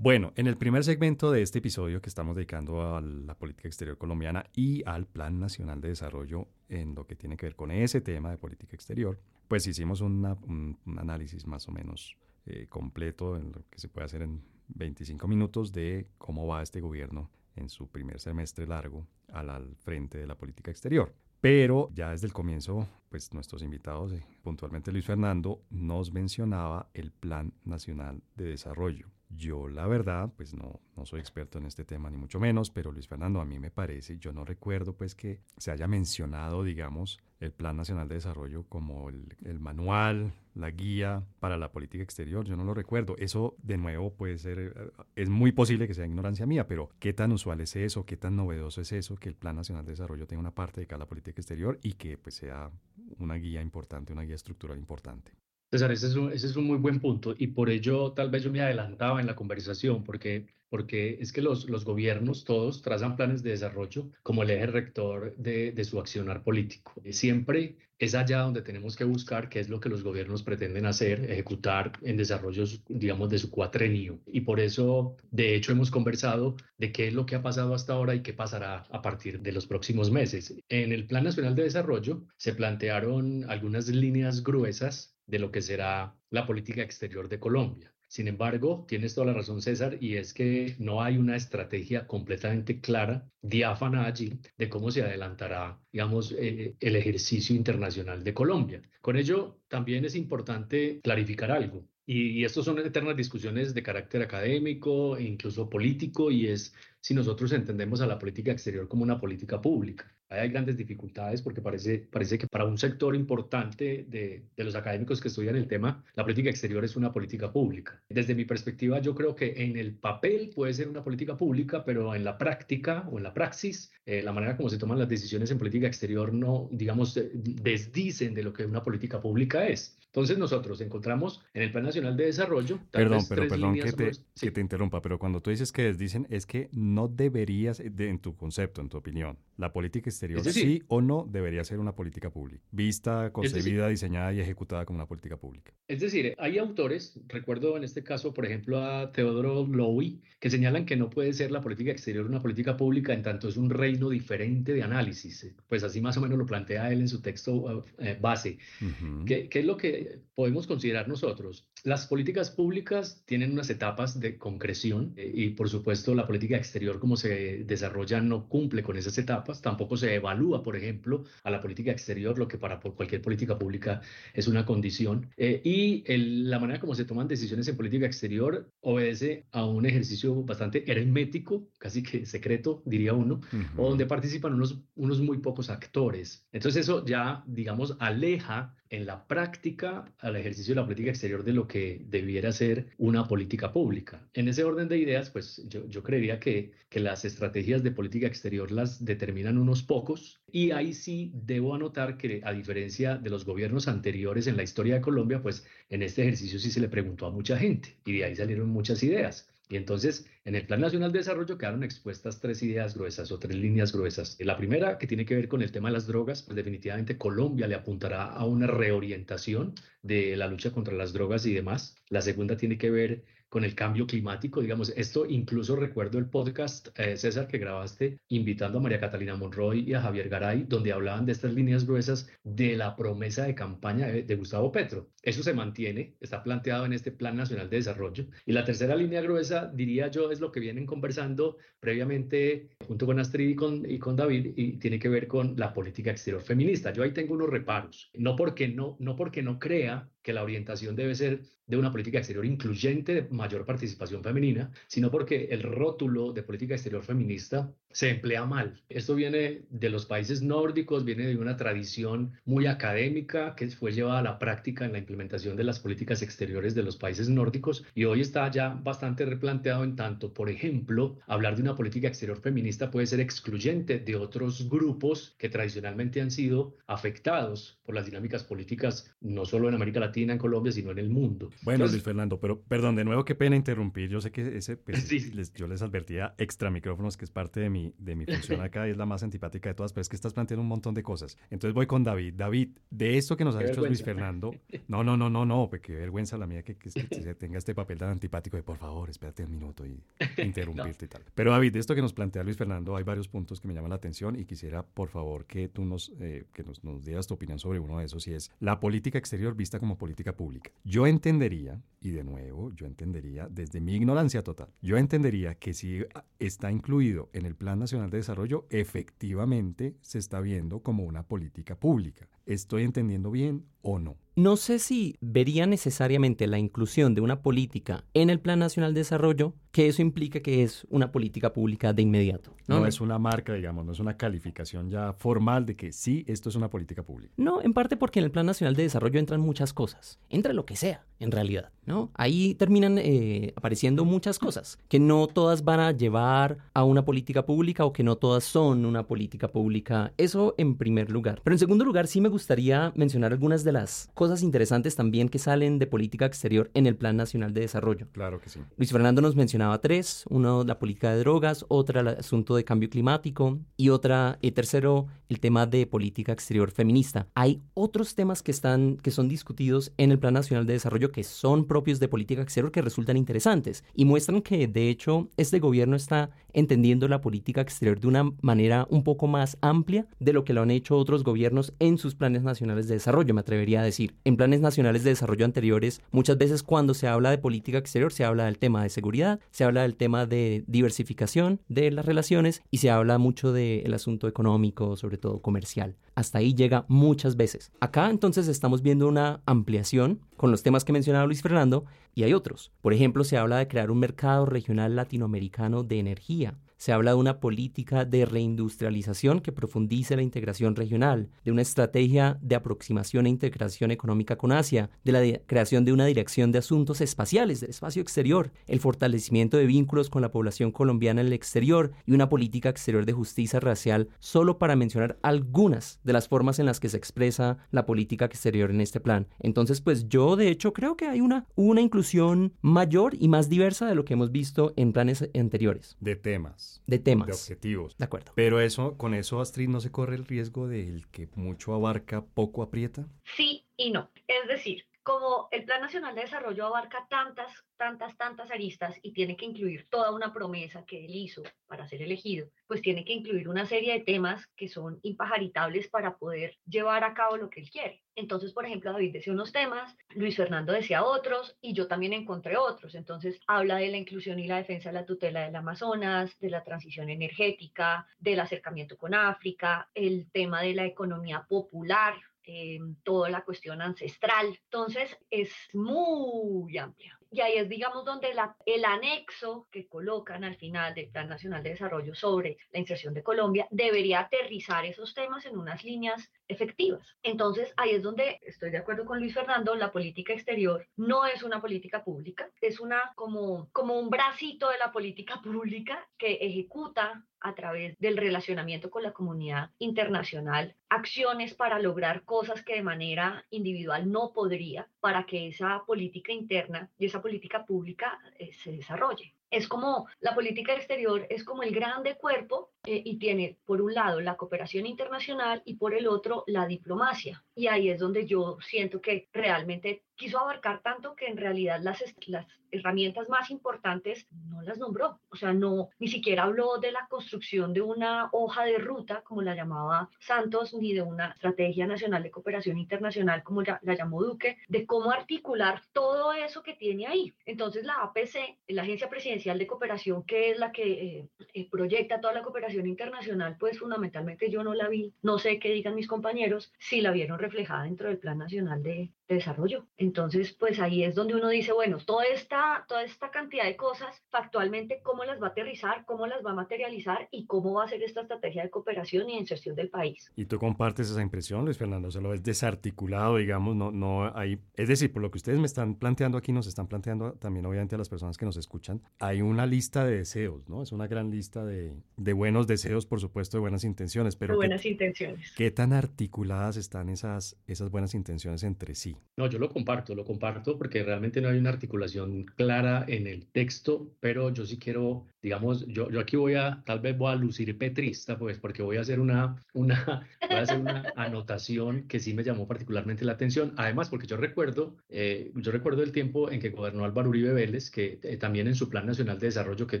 S1: Bueno, en el primer segmento de este episodio que estamos dedicando a la política exterior colombiana y al Plan Nacional de Desarrollo en lo que tiene que ver con ese tema de política exterior, pues hicimos un, análisis más o menos eh, completo en lo que se puede hacer en 25 minutos de cómo va este gobierno en su primer semestre largo al, al frente de la política exterior. Pero ya desde el comienzo, pues nuestros invitados, eh, puntualmente Luis Fernando, nos mencionaba el Plan Nacional de Desarrollo. Yo la verdad, pues no, no soy experto en este tema ni mucho menos, pero Luis Fernando, a mí me parece, yo no recuerdo pues que se haya mencionado, digamos, el Plan Nacional de Desarrollo como el, el manual, la guía para la política exterior, yo no lo recuerdo. Eso de nuevo puede ser, es muy posible que sea ignorancia mía, pero ¿qué tan usual es eso? ¿Qué tan novedoso es eso? Que el Plan Nacional de Desarrollo tenga una parte de cada política exterior y que pues sea una guía importante, una guía estructural importante.
S3: César, ese es, un, ese es un muy buen punto y por ello tal vez yo me adelantaba en la conversación porque, porque es que los, los gobiernos todos trazan planes de desarrollo como el eje rector de, de su accionar político. Siempre es allá donde tenemos que buscar qué es lo que los gobiernos pretenden hacer, ejecutar en desarrollos, digamos, de su cuatrenio. Y por eso, de hecho, hemos conversado de qué es lo que ha pasado hasta ahora y qué pasará a partir de los próximos meses. En el Plan Nacional de Desarrollo se plantearon algunas líneas gruesas de lo que será la política exterior de Colombia. Sin embargo, tienes toda la razón, César, y es que no hay una estrategia completamente clara, diáfana allí, de cómo se adelantará, digamos, eh, el ejercicio internacional de Colombia. Con ello, también es importante clarificar algo. Y, y estos son eternas discusiones de carácter académico e incluso político, y es si nosotros entendemos a la política exterior como una política pública. Hay grandes dificultades porque parece, parece que para un sector importante de, de, los académicos que estudian el tema, la política exterior es una política pública. Desde mi perspectiva, yo creo que en el papel puede ser una política pública, pero en la práctica o en la praxis, eh, la manera como se toman las decisiones en política exterior no, digamos, desdicen de lo que una política pública es. Entonces nosotros encontramos en el Plan Nacional de Desarrollo...
S1: Perdón, pero perdón que te, que te interrumpa, pero cuando tú dices que desdicen es que no deberías, de, en tu concepto, en tu opinión, la política exterior decir, sí o no debería ser una política pública, vista, concebida, decir, diseñada y ejecutada como una política pública.
S3: Es decir, hay autores, recuerdo en este caso, por ejemplo, a Teodoro Lowy, que señalan que no puede ser la política exterior una política pública en tanto es un reino diferente de análisis. Pues así más o menos lo plantea él en su texto eh, base. Uh -huh. ¿Qué, ¿Qué es lo que you. Podemos considerar nosotros? Las políticas públicas tienen unas etapas de concreción eh, y por supuesto la política exterior como se desarrolla no cumple con esas etapas, tampoco se evalúa, por ejemplo, a la política exterior, lo que para cualquier política pública es una condición. Eh, y el, la manera como se toman decisiones en política exterior obedece a un ejercicio bastante hermético, casi que secreto, diría uno, uh -huh. o donde participan unos, unos muy pocos actores. Entonces eso ya, digamos, aleja en la práctica al ejercicio de la política exterior de lo que debiera ser una política pública. En ese orden de ideas, pues yo, yo creería que, que las estrategias de política exterior las determinan unos pocos y ahí sí debo anotar que a diferencia de los gobiernos anteriores en la historia de Colombia, pues en este ejercicio sí se le preguntó a mucha gente y de ahí salieron muchas ideas. Y entonces, en el Plan Nacional de Desarrollo quedaron expuestas tres ideas gruesas o tres líneas gruesas. La primera, que tiene que ver con el tema de las drogas, pues definitivamente Colombia le apuntará a una reorientación de la lucha contra las drogas y demás. La segunda tiene que ver con el cambio climático, digamos, esto incluso recuerdo el podcast, eh, César, que grabaste invitando a María Catalina Monroy y a Javier Garay, donde hablaban de estas líneas gruesas de la promesa de campaña de, Gustavo Petro. Eso se mantiene, está planteado en este Plan Nacional de Desarrollo. Y la tercera línea gruesa, diría yo, es lo que vienen conversando previamente junto con Astrid y con, y con David, y tiene que ver con la política exterior feminista. Yo ahí tengo unos reparos, no porque no, no, porque no crea que la orientación debe ser de una política exterior incluyente de mayor participación femenina, sino porque el rótulo de política exterior feminista se emplea mal. Esto viene de los países nórdicos, viene de una tradición muy académica que fue llevada a la práctica en la implementación de las políticas exteriores de los países nórdicos y hoy está ya bastante replanteado en tanto, por ejemplo, hablar de una política exterior feminista puede ser excluyente de otros grupos que tradicionalmente han sido afectados por las dinámicas políticas, no solo en América Latina, en Colombia, sino en el mundo.
S1: Bueno, Luis Fernando, pero perdón, de nuevo, qué pena interrumpir. Yo sé que ese, pues, yo les advertía extra micrófonos, que es parte de mi, de mi función acá y es la más antipática de todas, pero es que estás planteando un montón de cosas. Entonces voy con David. David, de esto que nos ha dicho Luis Fernando, no, no, no, no, no, pues qué vergüenza la mía que, se tenga este papel tan antipático de por favor, espérate un minuto y interrumpirte y tal. Pero David, de esto que nos plantea Luis Fernando, hay varios puntos que me llaman la atención y quisiera, por favor, que tú nos, eh, que nos, nos dieras tu opinión sobre uno de esos y es la política exterior vista como política pública. Yo entendería, y de nuevo, yo entendería desde mi ignorancia total, yo entendería que si está incluido en el Plan Nacional de Desarrollo, efectivamente se está viendo como una política pública. ¿Estoy entendiendo bien o no?
S4: No sé si vería necesariamente la inclusión de una política en el Plan Nacional de Desarrollo, que eso implica que es una política pública de inmediato.
S1: No, es una marca, digamos, no es una calificación ya formal de que sí, esto es una política pública.
S4: No, en parte porque en el Plan Nacional de Desarrollo entran muchas cosas. Entra lo que sea, en realidad, ¿no? Ahí terminan eh, apareciendo muchas cosas, que no todas van a llevar a una política pública o que no todas son una política pública. Eso en primer lugar. Pero en segundo lugar, sí me gustaría mencionar algunas de las cosas interesantes también que salen de política exterior en el Plan Nacional de Desarrollo.
S1: Claro que sí.
S4: Luis Fernando nos mencionaba tres, uno la política de drogas, otra el asunto de cambio climático y otra, y tercero, el tema de política exterior feminista. Hay otros temas que están, que son discutidos en el Plan Nacional de Desarrollo que son propios de política exterior que resultan interesantes y muestran que de hecho este gobierno está entendiendo la política exterior de una manera un poco más amplia de lo que lo han hecho otros gobiernos en sus planes nacionales de desarrollo, me atrevería a decir. En planes nacionales de desarrollo anteriores, muchas veces cuando se habla de política exterior se habla del tema de seguridad, se habla del tema de diversificación de las relaciones y se habla mucho del asunto económico, sobre todo comercial. Hasta ahí llega muchas veces. Acá entonces estamos viendo una ampliación con los temas que mencionaba Luis Fernando y hay otros. Por ejemplo, se habla de crear un mercado regional latinoamericano de energía. Se habla de una política de reindustrialización que profundice la integración regional, de una estrategia de aproximación e integración económica con Asia, de la creación de una dirección de asuntos espaciales del espacio exterior, el fortalecimiento de vínculos con la población colombiana en el exterior y una política exterior de justicia racial, solo para mencionar algunas de las formas en las que se expresa la política exterior en este plan. Entonces, pues yo de hecho creo que hay una, una inclusión mayor y más diversa de lo que hemos visto en planes anteriores.
S1: De temas
S4: de temas.
S1: De objetivos.
S4: De acuerdo.
S1: Pero eso, con eso, Astrid, ¿no se corre el riesgo de el que mucho abarca, poco aprieta?
S2: Sí y no. Es decir, como el Plan Nacional de Desarrollo abarca tantas, tantas, tantas aristas y tiene que incluir toda una promesa que él hizo para ser elegido, pues tiene que incluir una serie de temas que son impajaritables para poder llevar a cabo lo que él quiere. Entonces, por ejemplo, David decía unos temas, Luis Fernando decía otros y yo también encontré otros. Entonces, habla de la inclusión y la defensa de la tutela del Amazonas, de la transición energética, del acercamiento con África, el tema de la economía popular, eh, toda la cuestión ancestral. Entonces es muy amplia. Y ahí es, digamos, donde el anexo que colocan al final del Plan Nacional de Desarrollo sobre la inserción de Colombia debería aterrizar esos temas en unas líneas efectivas. Entonces, ahí es donde estoy de acuerdo con Luis Fernando, la política exterior no es una política pública, es una como, como un bracito de la política pública que ejecuta a través del relacionamiento con la comunidad internacional, acciones para lograr cosas que de manera individual no podría, para que esa política interna y esa política pública eh, se desarrolle es como la política exterior, es como el grande cuerpo eh, y tiene por un lado la cooperación internacional y por el otro la diplomacia. Y ahí es donde yo siento que realmente quiso abarcar tanto que en realidad las, las herramientas más importantes no las nombró. O sea, no, ni siquiera habló de la construcción de una hoja de ruta, como la llamaba Santos, ni de una estrategia nacional de cooperación internacional, como la, la llamó Duque, de cómo articular todo eso que tiene ahí. Entonces la APC, la Agencia Presidencial de Cooperación, que es la que eh, proyecta toda la cooperación internacional, pues fundamentalmente yo no la vi, no sé qué digan mis compañeros, si la vieron reflejada dentro del Plan Nacional de, Desarrollo. Entonces, pues ahí es donde uno dice, bueno, toda esta, toda esta cantidad de cosas, factualmente, ¿cómo las va a aterrizar, cómo las va a materializar y cómo va a ser esta estrategia de cooperación y inserción del país?
S1: ¿Y tú compartes esa impresión, Luis Fernando? ¿Se lo ves desarticulado, digamos? No, no hay... Es decir, por lo que ustedes me están planteando aquí, nos están planteando también, obviamente, a las personas que nos escuchan, hay una lista de deseos, ¿no? Es una gran lista de, de buenos deseos, por supuesto, de buenas intenciones, pero...
S2: De buenas intenciones.
S1: ¿Qué tan articuladas están esas, esas buenas intenciones entre sí?
S3: No, yo lo comparto, lo comparto porque realmente no hay una articulación clara en el texto, pero yo sí quiero, digamos, yo, yo aquí voy a, tal vez voy a lucir petrista, pues, porque voy a hacer una, una, voy a hacer una anotación que sí me llamó particularmente la atención, además porque yo recuerdo, eh, yo recuerdo el tiempo en que gobernó Álvaro Uribe Vélez, que eh, también en su Plan Nacional de Desarrollo, que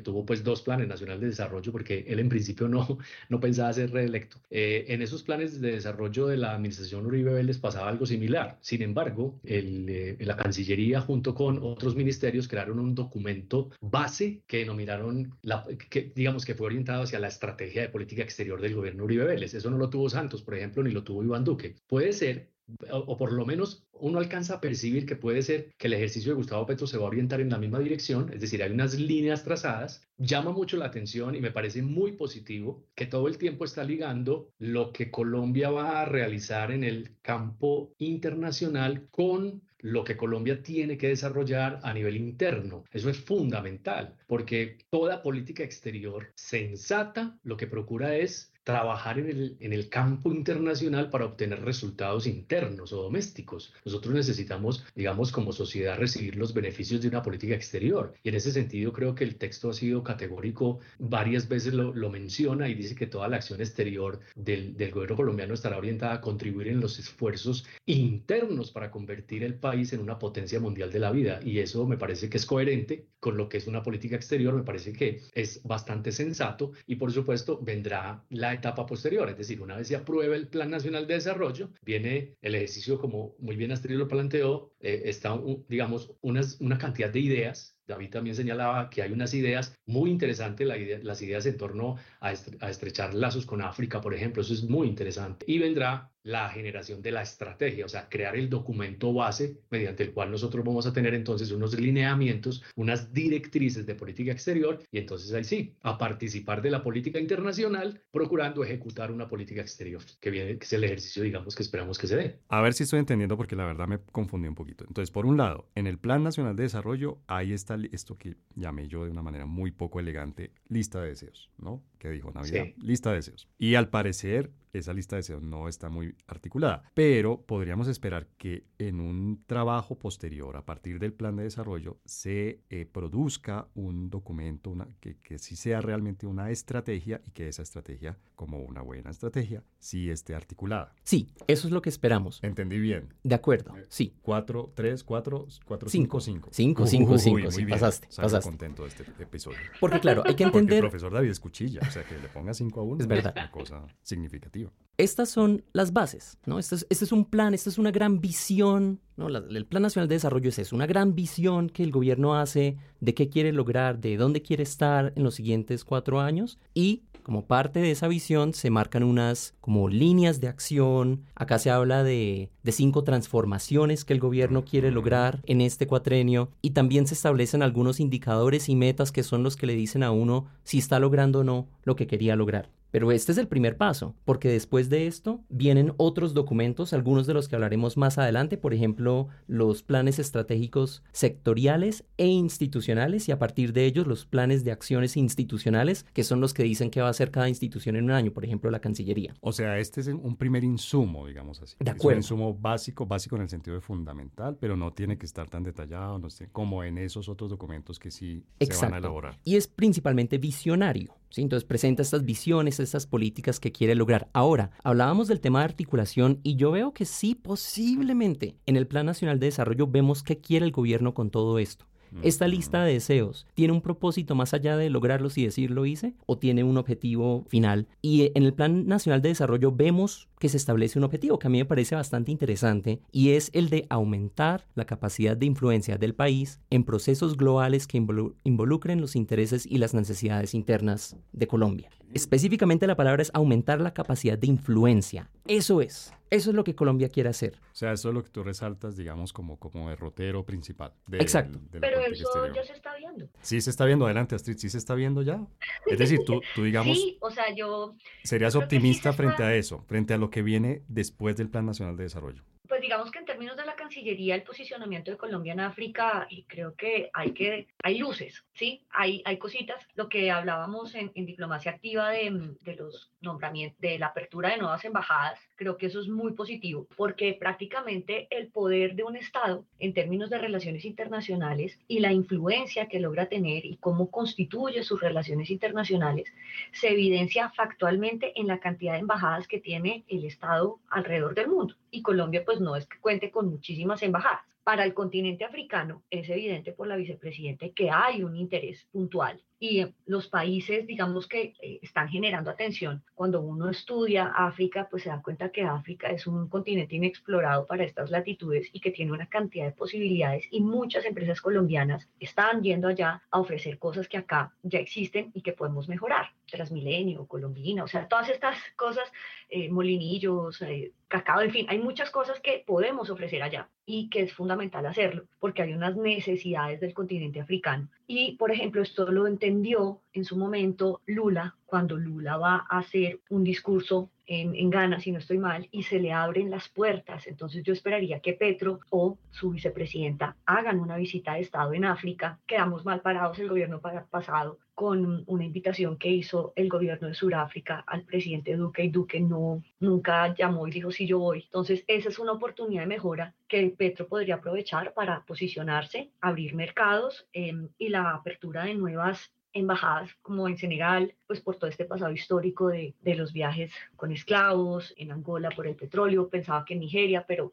S3: tuvo pues dos planes nacionales de desarrollo, porque él en principio no, no pensaba ser reelecto, eh, en esos planes de desarrollo de la administración Uribe Vélez pasaba algo similar. Sin embargo, el, la Cancillería junto con otros ministerios crearon un documento base que denominaron, la, que digamos que fue orientado hacia la estrategia de política exterior del gobierno Uribe Vélez. Eso no lo tuvo Santos, por ejemplo, ni lo tuvo Iván Duque. Puede ser o, por lo menos uno alcanza a percibir que puede ser que el ejercicio de Gustavo Petro se va a orientar en la misma dirección, es decir, hay unas líneas trazadas, llama mucho la atención y me parece muy positivo que todo el tiempo está ligando lo que Colombia va a realizar en el campo internacional con lo que Colombia tiene que desarrollar a nivel interno. Eso es fundamental, porque toda política exterior sensata lo que procura es trabajar en el, en el campo internacional para obtener resultados internos o domésticos. Nosotros necesitamos, digamos, como sociedad recibir los beneficios de una política exterior. Y en ese sentido creo que el texto ha sido categórico, varias veces lo, lo menciona y dice que toda la acción exterior del, del gobierno colombiano estará orientada a contribuir en los esfuerzos internos para convertir el país en una potencia mundial de la vida. Y eso me parece que es coherente con lo que es una política exterior, me parece que es bastante sensato y por supuesto vendrá la etapa posterior, es decir, una vez se apruebe el Plan Nacional de Desarrollo, viene el ejercicio, como muy bien Astrid lo planteó, eh, está, digamos, unas, una cantidad de ideas David también señalaba que hay unas ideas muy interesantes, las ideas en torno a, estrechar lazos con África, por ejemplo, eso es muy interesante. Y vendrá la generación de la estrategia, o sea, crear el documento base mediante el cual nosotros vamos a tener entonces unos lineamientos, unas directrices de política exterior y entonces ahí sí, a participar de la política internacional procurando ejecutar una política exterior, que viene que es el ejercicio, digamos, que esperamos que se dé.
S1: A ver si estoy entendiendo porque la verdad me confundí un poquito. Entonces, por un lado, en el Plan Nacional de Desarrollo, ahí está esto que llamé yo de una manera muy poco elegante, lista de deseos, ¿no? Que dijo Navidad, lista de deseos. Y al parecer esa lista de deseos no está muy articulada, pero podríamos esperar que en un trabajo posterior, a partir del plan de desarrollo, se eh, produzca un documento una, que, que sí sea realmente una estrategia y que esa estrategia, como una buena estrategia, sí esté articulada.
S4: Sí, eso es lo que esperamos.
S1: Entendí bien.
S4: De acuerdo, sí.
S1: Cuatro, tres, cuatro, cuatro, cinco, cinco.
S4: Cinco, cinco, cinco, sí, pasaste, pasaste.
S1: contento de este episodio.
S4: Porque claro, hay que entender...
S1: Porque el profesor David es cuchilla, o sea, que le ponga cinco a uno
S4: es verdad.
S1: una cosa significativa.
S4: Estas son las bases, ¿no? Este es, este es un plan, esta es una gran visión, ¿no? el Plan Nacional de Desarrollo es eso, una gran visión que el gobierno hace de qué quiere lograr, de dónde quiere estar en los siguientes cuatro años y como parte de esa visión se marcan unas como líneas de acción. Acá se habla de, de, cinco transformaciones que el gobierno quiere lograr en este cuatrenio y también se establecen algunos indicadores y metas que son los que le dicen a uno si está logrando o no lo que quería lograr. Pero este es el primer paso, porque después de esto vienen otros documentos, algunos de los que hablaremos más adelante, por ejemplo, los planes estratégicos sectoriales e institucionales y a partir de ellos los planes de acciones institucionales, que son los que dicen qué va a hacer cada institución en un año, por ejemplo, la Cancillería.
S1: O sea, este es un primer insumo, digamos así.
S4: De acuerdo.
S1: Es un insumo básico, básico en el sentido de fundamental, pero no tiene que estar tan detallado, no sé, como en esos otros documentos que sí se van a elaborar.
S4: Y es principalmente visionario. Entonces presenta estas visiones, estas políticas que quiere lograr. Ahora, hablábamos del tema de articulación y yo veo que sí, posiblemente en el Plan Nacional de Desarrollo vemos qué quiere el gobierno con todo esto. Esta lista de deseos tiene un propósito más allá de lograrlos y decir lo hice o tiene un objetivo final. Y en el Plan Nacional de Desarrollo vemos que se establece un objetivo que a mí me parece bastante interesante y es el de aumentar la capacidad de influencia del país en procesos globales que involucren los intereses y las necesidades internas de Colombia. Específicamente la palabra es aumentar la capacidad de influencia Eso es. Eso es lo que Colombia quiere hacer.
S1: O sea, eso es lo que tú resaltas, digamos, como, como derrotero principal.
S4: Exacto.
S2: Pero eso ya se está viendo.
S1: Sí, se está viendo. Adelante, Astrid, sí se está viendo ya. Es decir, tú, tú digamos...
S2: Sí, o sea, yo...
S1: Serías optimista frente a eso, frente a lo que viene después del Plan Nacional de Desarrollo.
S2: Pues digamos que en términos de la Cancillería, el posicionamiento de Colombia en África, y creo que hay que, hay luces, ¿sí? Hay, hay cositas, lo que hablábamos en, diplomacia activa de, de, los nombramientos, de la apertura de nuevas embajadas, creo que eso es muy positivo, porque prácticamente el poder de un Estado en términos de relaciones internacionales y la influencia que logra tener y cómo constituye sus relaciones internacionales, se evidencia factualmente en la cantidad de embajadas que tiene el Estado alrededor del mundo. Y Colombia, pues no es que cuente con muchísimas embajadas. Para el continente africano es evidente por la vicepresidenta que hay un interés puntual y los países, digamos que eh, están generando atención. Cuando uno estudia África, pues se da cuenta que África es un continente inexplorado para estas latitudes y que tiene una cantidad de posibilidades y muchas empresas colombianas están yendo allá a ofrecer cosas que acá ya existen y que podemos mejorar. Transmilenio, Colombina, o sea, todas estas cosas, eh, molinillos, eh, cacao, en fin, hay muchas cosas que podemos ofrecer allá y que es fundamental hacerlo porque hay unas necesidades del continente africano. Y, por ejemplo, esto lo entendió en su momento Lula, cuando Lula va a hacer un discurso en, en, Ghana, si no estoy mal, y se le abren las puertas. Entonces yo esperaría que Petro o su vicepresidenta hagan una visita de Estado en África. Quedamos mal parados el gobierno pasado con una invitación que hizo el gobierno de Sudáfrica al presidente Duque y Duque no nunca llamó y dijo sí yo voy. Entonces esa es una oportunidad de mejora que Petro podría aprovechar para posicionarse, abrir mercados em, y la apertura de nuevas embajadas como en Senegal, pues por todo este pasado histórico de, de, los viajes con esclavos, en Angola por el petróleo, pensaba que en Nigeria, pero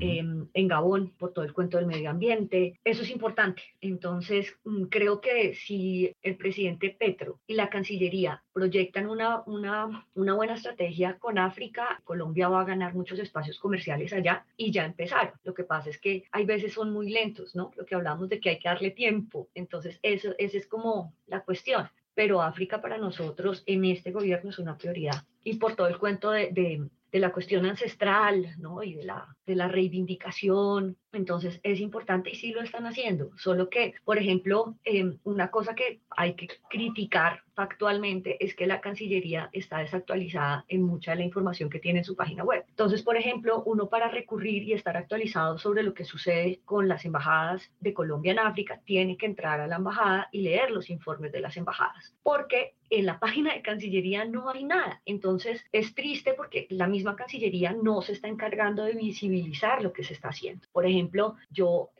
S2: em, en Gabón por todo el cuento del medio ambiente. Eso es importante. Entonces, mm, creo que si el presidente Petro y la Cancillería proyectan una, una, una buena estrategia con África, Colombia va a ganar muchos espacios comerciales allá y ya empezaron. Lo que pasa es que hay veces son muy lentos, ¿no? Lo que hablamos de que hay que darle tiempo. Entonces, eso, ese es como la cuestión. Pero África para nosotros en este gobierno es una prioridad. Y por todo el cuento de, de, de la cuestión ancestral, ¿no? Y de la, de la reivindicación. Entonces es importante y sí lo están haciendo. Solo que, por ejemplo, em, una cosa que hay que criticar factualmente es que la Cancillería está desactualizada en mucha de la información que tiene en su página web. Entonces, por ejemplo, uno para recurrir y estar actualizado sobre lo que sucede con las embajadas de Colombia en África, tiene que entrar a la embajada y leer los informes de las embajadas, porque en la página de Cancillería no hay nada. Entonces, es triste porque la misma Cancillería no se está encargando de visibilizar lo que se está haciendo. Por ejemplo, yo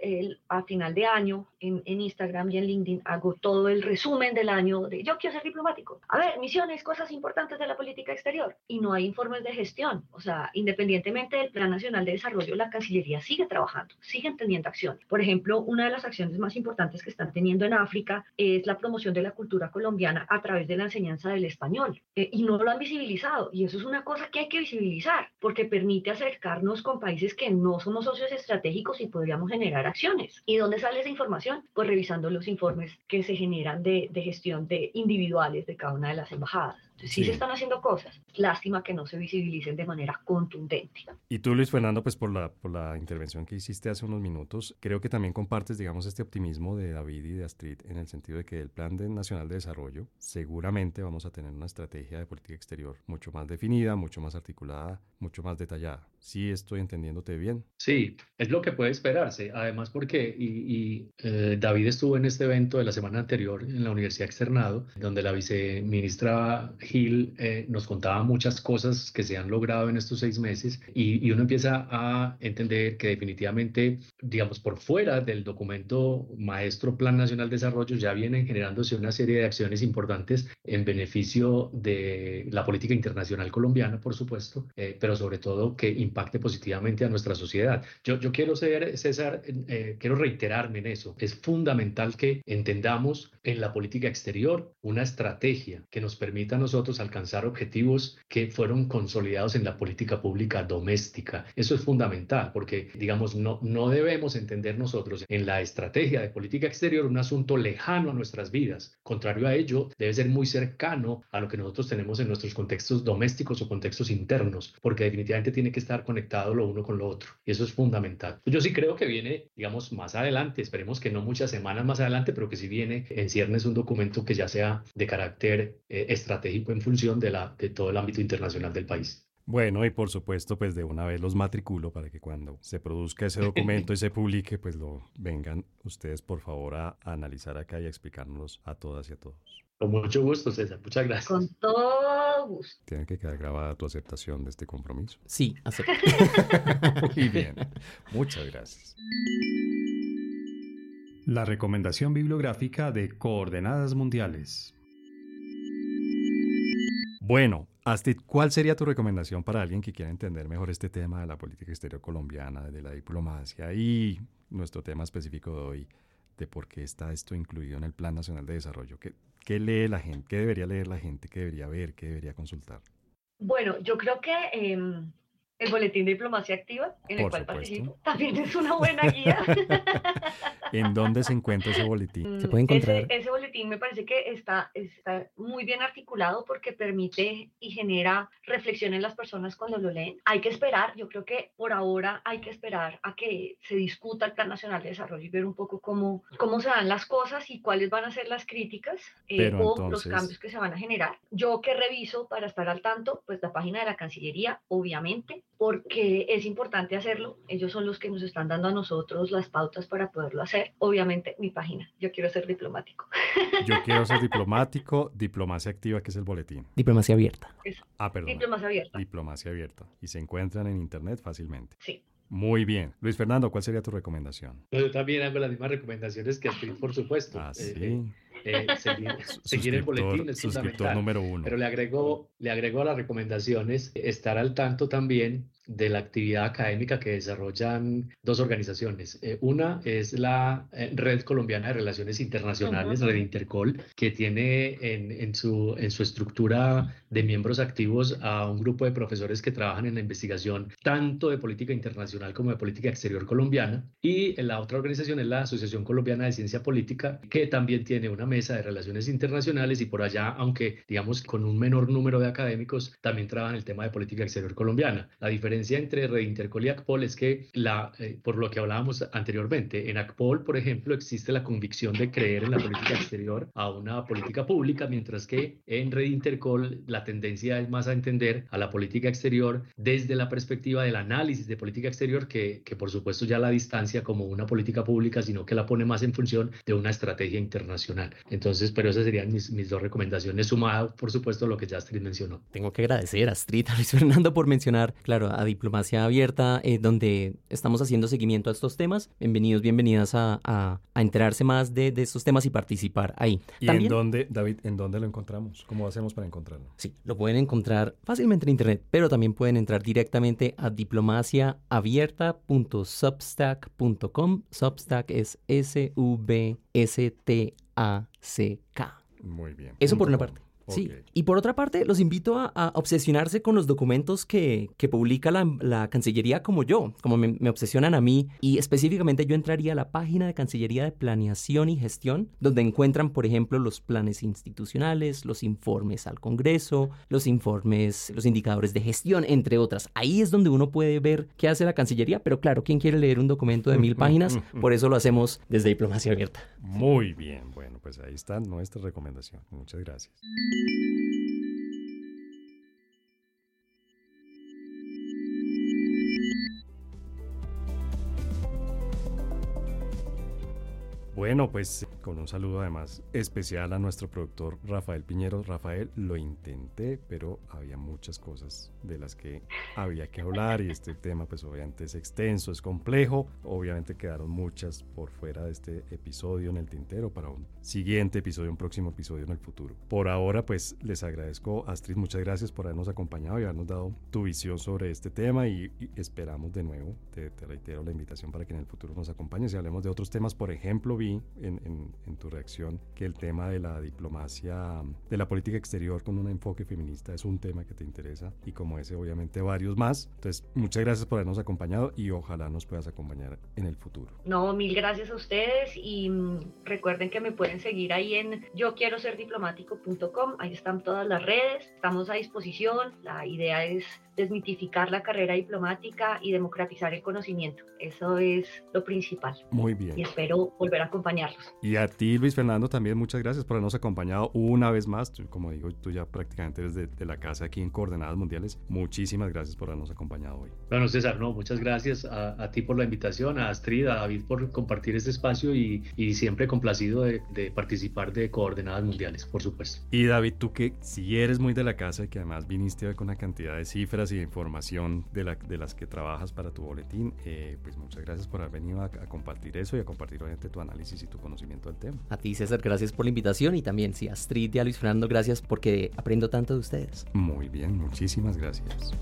S2: a final de año en, en Instagram y en LinkedIn hago todo el resumen del año de yo quiero ser diplomático. A ver, misiones, cosas importantes de la política exterior. Y no hay informes de gestión. O sea, independientemente del Plan Nacional de Desarrollo, la Cancillería sigue trabajando, siguen teniendo acciones. Por ejemplo, una de las acciones más importantes que están teniendo en África es la promoción de la cultura colombiana a través de la enseñanza del español. Eh, y no lo han visibilizado. Y eso es una cosa que hay que visibilizar, porque permite acercarnos con países que no somos socios estratégicos y podríamos generar acciones. ¿Y dónde sale esa información? Pues revisando los informes que se generan de, de gestión de individuos de cada una de las embajadas. Sí, se están haciendo cosas. Lástima que no se visibilicen de manera contundente.
S1: Y tú, Luis Fernando, pues por la, por la intervención que hiciste hace unos minutos, creo que también compartes, digamos, este optimismo de David y de Astrid en el sentido de que el Plan Nacional de Desarrollo seguramente vamos a tener una estrategia de política exterior mucho más definida, mucho más articulada, mucho más detallada. ¿Sí estoy entendiéndote bien?
S3: Sí, es lo que puede esperarse. Además, porque y, eh, David estuvo en este evento de la semana anterior en la Universidad Externado, donde la viceministra Gil eh, nos contaba muchas cosas que se han logrado en estos seis meses y, uno empieza a entender que definitivamente, digamos, por fuera del documento maestro Plan Nacional de Desarrollo ya vienen generándose una serie de acciones importantes en beneficio de la política internacional colombiana, por supuesto, eh, pero sobre todo que impacte positivamente a nuestra sociedad. Yo, yo quiero ser, César, eh, quiero reiterarme en eso. Es fundamental que entendamos en la política exterior una estrategia que nos permita no nosotros alcanzar objetivos que fueron consolidados en la política pública doméstica. Eso es fundamental porque, digamos, no, no debemos entender nosotros en la estrategia de política exterior un asunto lejano a nuestras vidas. Contrario a ello, debe ser muy cercano a lo que nosotros tenemos en nuestros contextos domésticos o contextos internos, porque definitivamente tiene que estar conectado lo uno con lo otro. Y eso es fundamental. Yo sí creo que viene, digamos, más adelante, esperemos que no muchas semanas más adelante, pero que sí viene en ciernes un documento que ya sea de carácter eh, estratégico en función de, la, de todo el ámbito internacional del país.
S1: Bueno, y por supuesto, pues de una vez los matriculo para que cuando se produzca ese documento y se publique, pues lo vengan ustedes por favor a, analizar acá y a explicarnos a todas y a todos.
S3: Con mucho gusto, César. Muchas gracias.
S2: Con todo gusto.
S1: Tiene que quedar grabada tu aceptación de este compromiso.
S4: Sí, acepto.
S1: Muy bien. Muchas gracias. La recomendación bibliográfica de Coordenadas Mundiales. Bueno, Astrid, ¿cuál sería tu recomendación para alguien que quiera entender mejor este tema de la política exterior colombiana, de la diplomacia y nuestro tema específico de hoy, de por qué está esto incluido en el Plan Nacional de Desarrollo? ¿Qué, lee la gente? ¿Qué debería leer la gente? ¿Qué debería ver? ¿Qué debería consultar?
S2: Bueno, yo creo que em, el boletín de diplomacia activa, en el cual participo, también es una buena guía.
S1: ¿En dónde se encuentra ese boletín?
S4: Se puede encontrar.
S2: Ese, boletín me parece que está, está muy bien articulado porque permite y genera reflexión en las personas cuando lo leen. Hay que esperar, yo creo que por ahora hay que esperar a que se discuta el Plan Nacional de Desarrollo y ver un poco cómo, cómo se dan las cosas y cuáles van a ser las críticas eh, o los cambios que se van a generar. Yo que reviso para estar al tanto, pues la página de la Cancillería, obviamente, porque es importante hacerlo. Ellos son los que nos están dando a nosotros las pautas para poderlo hacer. Obviamente, mi página. Yo quiero ser diplomático.
S1: Yo quiero ser diplomático, diplomacia activa, que es el boletín.
S4: Diplomacia abierta.
S1: Ah, perdón.
S2: Diplomacia abierta.
S1: Diplomacia abierta. Y se encuentran en internet fácilmente.
S2: Sí.
S1: Muy bien. Luis Fernando, ¿cuál sería tu recomendación?
S3: Yo también hago las mismas recomendaciones que Astrid, por supuesto.
S1: Ah,
S3: eh,
S1: sí.
S3: Eh, seguir, seguir, el boletín es
S1: suscriptor número uno.
S3: Pero le agregó, le agregó a las recomendaciones estar al tanto también de la actividad académica que desarrollan dos organizaciones. Eh, una es la eh, Red Colombiana de Relaciones Internacionales, Red Intercol, que tiene en, en, su, en su estructura de miembros activos a un grupo de profesores que trabajan en la investigación tanto de política internacional como de política exterior colombiana. Y la otra organización es la Asociación Colombiana de Ciencia Política, que también tiene una mesa de relaciones internacionales y por allá, aunque digamos con un menor número de académicos, también trabajan el tema de política exterior colombiana. La diferencia entre Red Intercol y ACPOL es que, la, eh, por lo que hablábamos anteriormente, en ACPOL, por ejemplo, existe la convicción de creer en la política exterior a una política pública, mientras que en Red Intercol la tendencia es más a entender a la política exterior desde la perspectiva del análisis de política exterior, que, que por supuesto ya la distancia como una política pública, sino que la pone más en función de una estrategia internacional. Entonces, pero esas serían mis, mis dos recomendaciones, sumado, por supuesto, a lo que ya Astrid mencionó.
S4: Tengo que agradecer a Astrid, a Luis Fernando por mencionar, claro, a Diplomacia Abierta, eh, donde estamos haciendo seguimiento a estos temas. Bienvenidos, bienvenidas a, a, enterarse más de, de, estos temas y participar ahí.
S1: ¿Y en dónde, David, en dónde lo encontramos? ¿Cómo hacemos para encontrarlo?
S4: Sí, lo pueden encontrar fácilmente en Internet, pero también pueden entrar directamente a diplomaciaabierta.substack.com. Substack es S-V-S-T-A-C-K.
S1: Muy bien.
S4: Eso por una parte. Sí, y por otra parte, los invito a, obsesionarse con los documentos que, que publica la, la, Cancillería como yo, como me, me, obsesionan a mí. Y específicamente yo entraría a la página de Cancillería de Planeación y Gestión, donde encuentran, por ejemplo, los planes institucionales, los informes al Congreso, los informes, los indicadores de gestión, entre otras. Ahí es donde uno puede ver qué hace la Cancillería, pero claro, ¿quién quiere leer un documento de mil páginas? Por eso lo hacemos desde Diplomacia Abierta.
S1: Muy bien, bueno, pues ahí está nuestra recomendación. Muchas gracias. Música Bueno, pues con un saludo además especial a nuestro productor Rafael Piñero. Rafael, lo intenté, pero había muchas cosas de las que había que hablar y este tema pues obviamente es extenso, es complejo. Obviamente quedaron muchas por fuera de este episodio en el tintero para un siguiente episodio, un próximo episodio en el futuro. Por ahora pues les agradezco Astrid, muchas gracias por habernos acompañado y habernos dado tu visión sobre este tema y, y esperamos de nuevo, te, te reitero la invitación para que en el futuro nos acompañes y hablemos de otros temas, por ejemplo, vi vi en, en, tu reacción que el tema de la diplomacia, de la política exterior con un enfoque feminista es un tema que te interesa y como ese obviamente varios más. Entonces, muchas gracias por habernos acompañado y ojalá nos puedas acompañar en el futuro.
S2: No, mil gracias a ustedes y mm, recuerden que me pueden seguir ahí en yo quiero ser diplomático.com, ahí están todas las redes, estamos a disposición, la idea es desmitificar la carrera diplomática y democratizar el conocimiento. Eso es lo principal.
S1: Muy bien.
S2: Y espero volver a acompañarlos.
S1: Y a ti, Luis Fernando, también muchas gracias por habernos acompañado una vez más. Como digo, tú ya prácticamente desde de la casa aquí en Coordenadas Mundiales. Muchísimas gracias por habernos acompañado hoy.
S3: Bueno, César, no, muchas gracias a, ti por la invitación, a Astrid, a David por compartir este espacio y, y siempre complacido de, de, participar de Coordenadas Mundiales, por supuesto.
S1: Y David, tú que si eres muy de la casa y que además viniste con una cantidad de cifras y de información de, la, de las que trabajas para tu boletín. Eh, pues muchas gracias por haber venido a, compartir eso y a compartir obviamente tu análisis y tu conocimiento del tema.
S4: A ti César, gracias por la invitación y también sí, Astrid y a Luis Fernando, gracias porque aprendo tanto de ustedes.
S1: Muy bien, muchísimas gracias.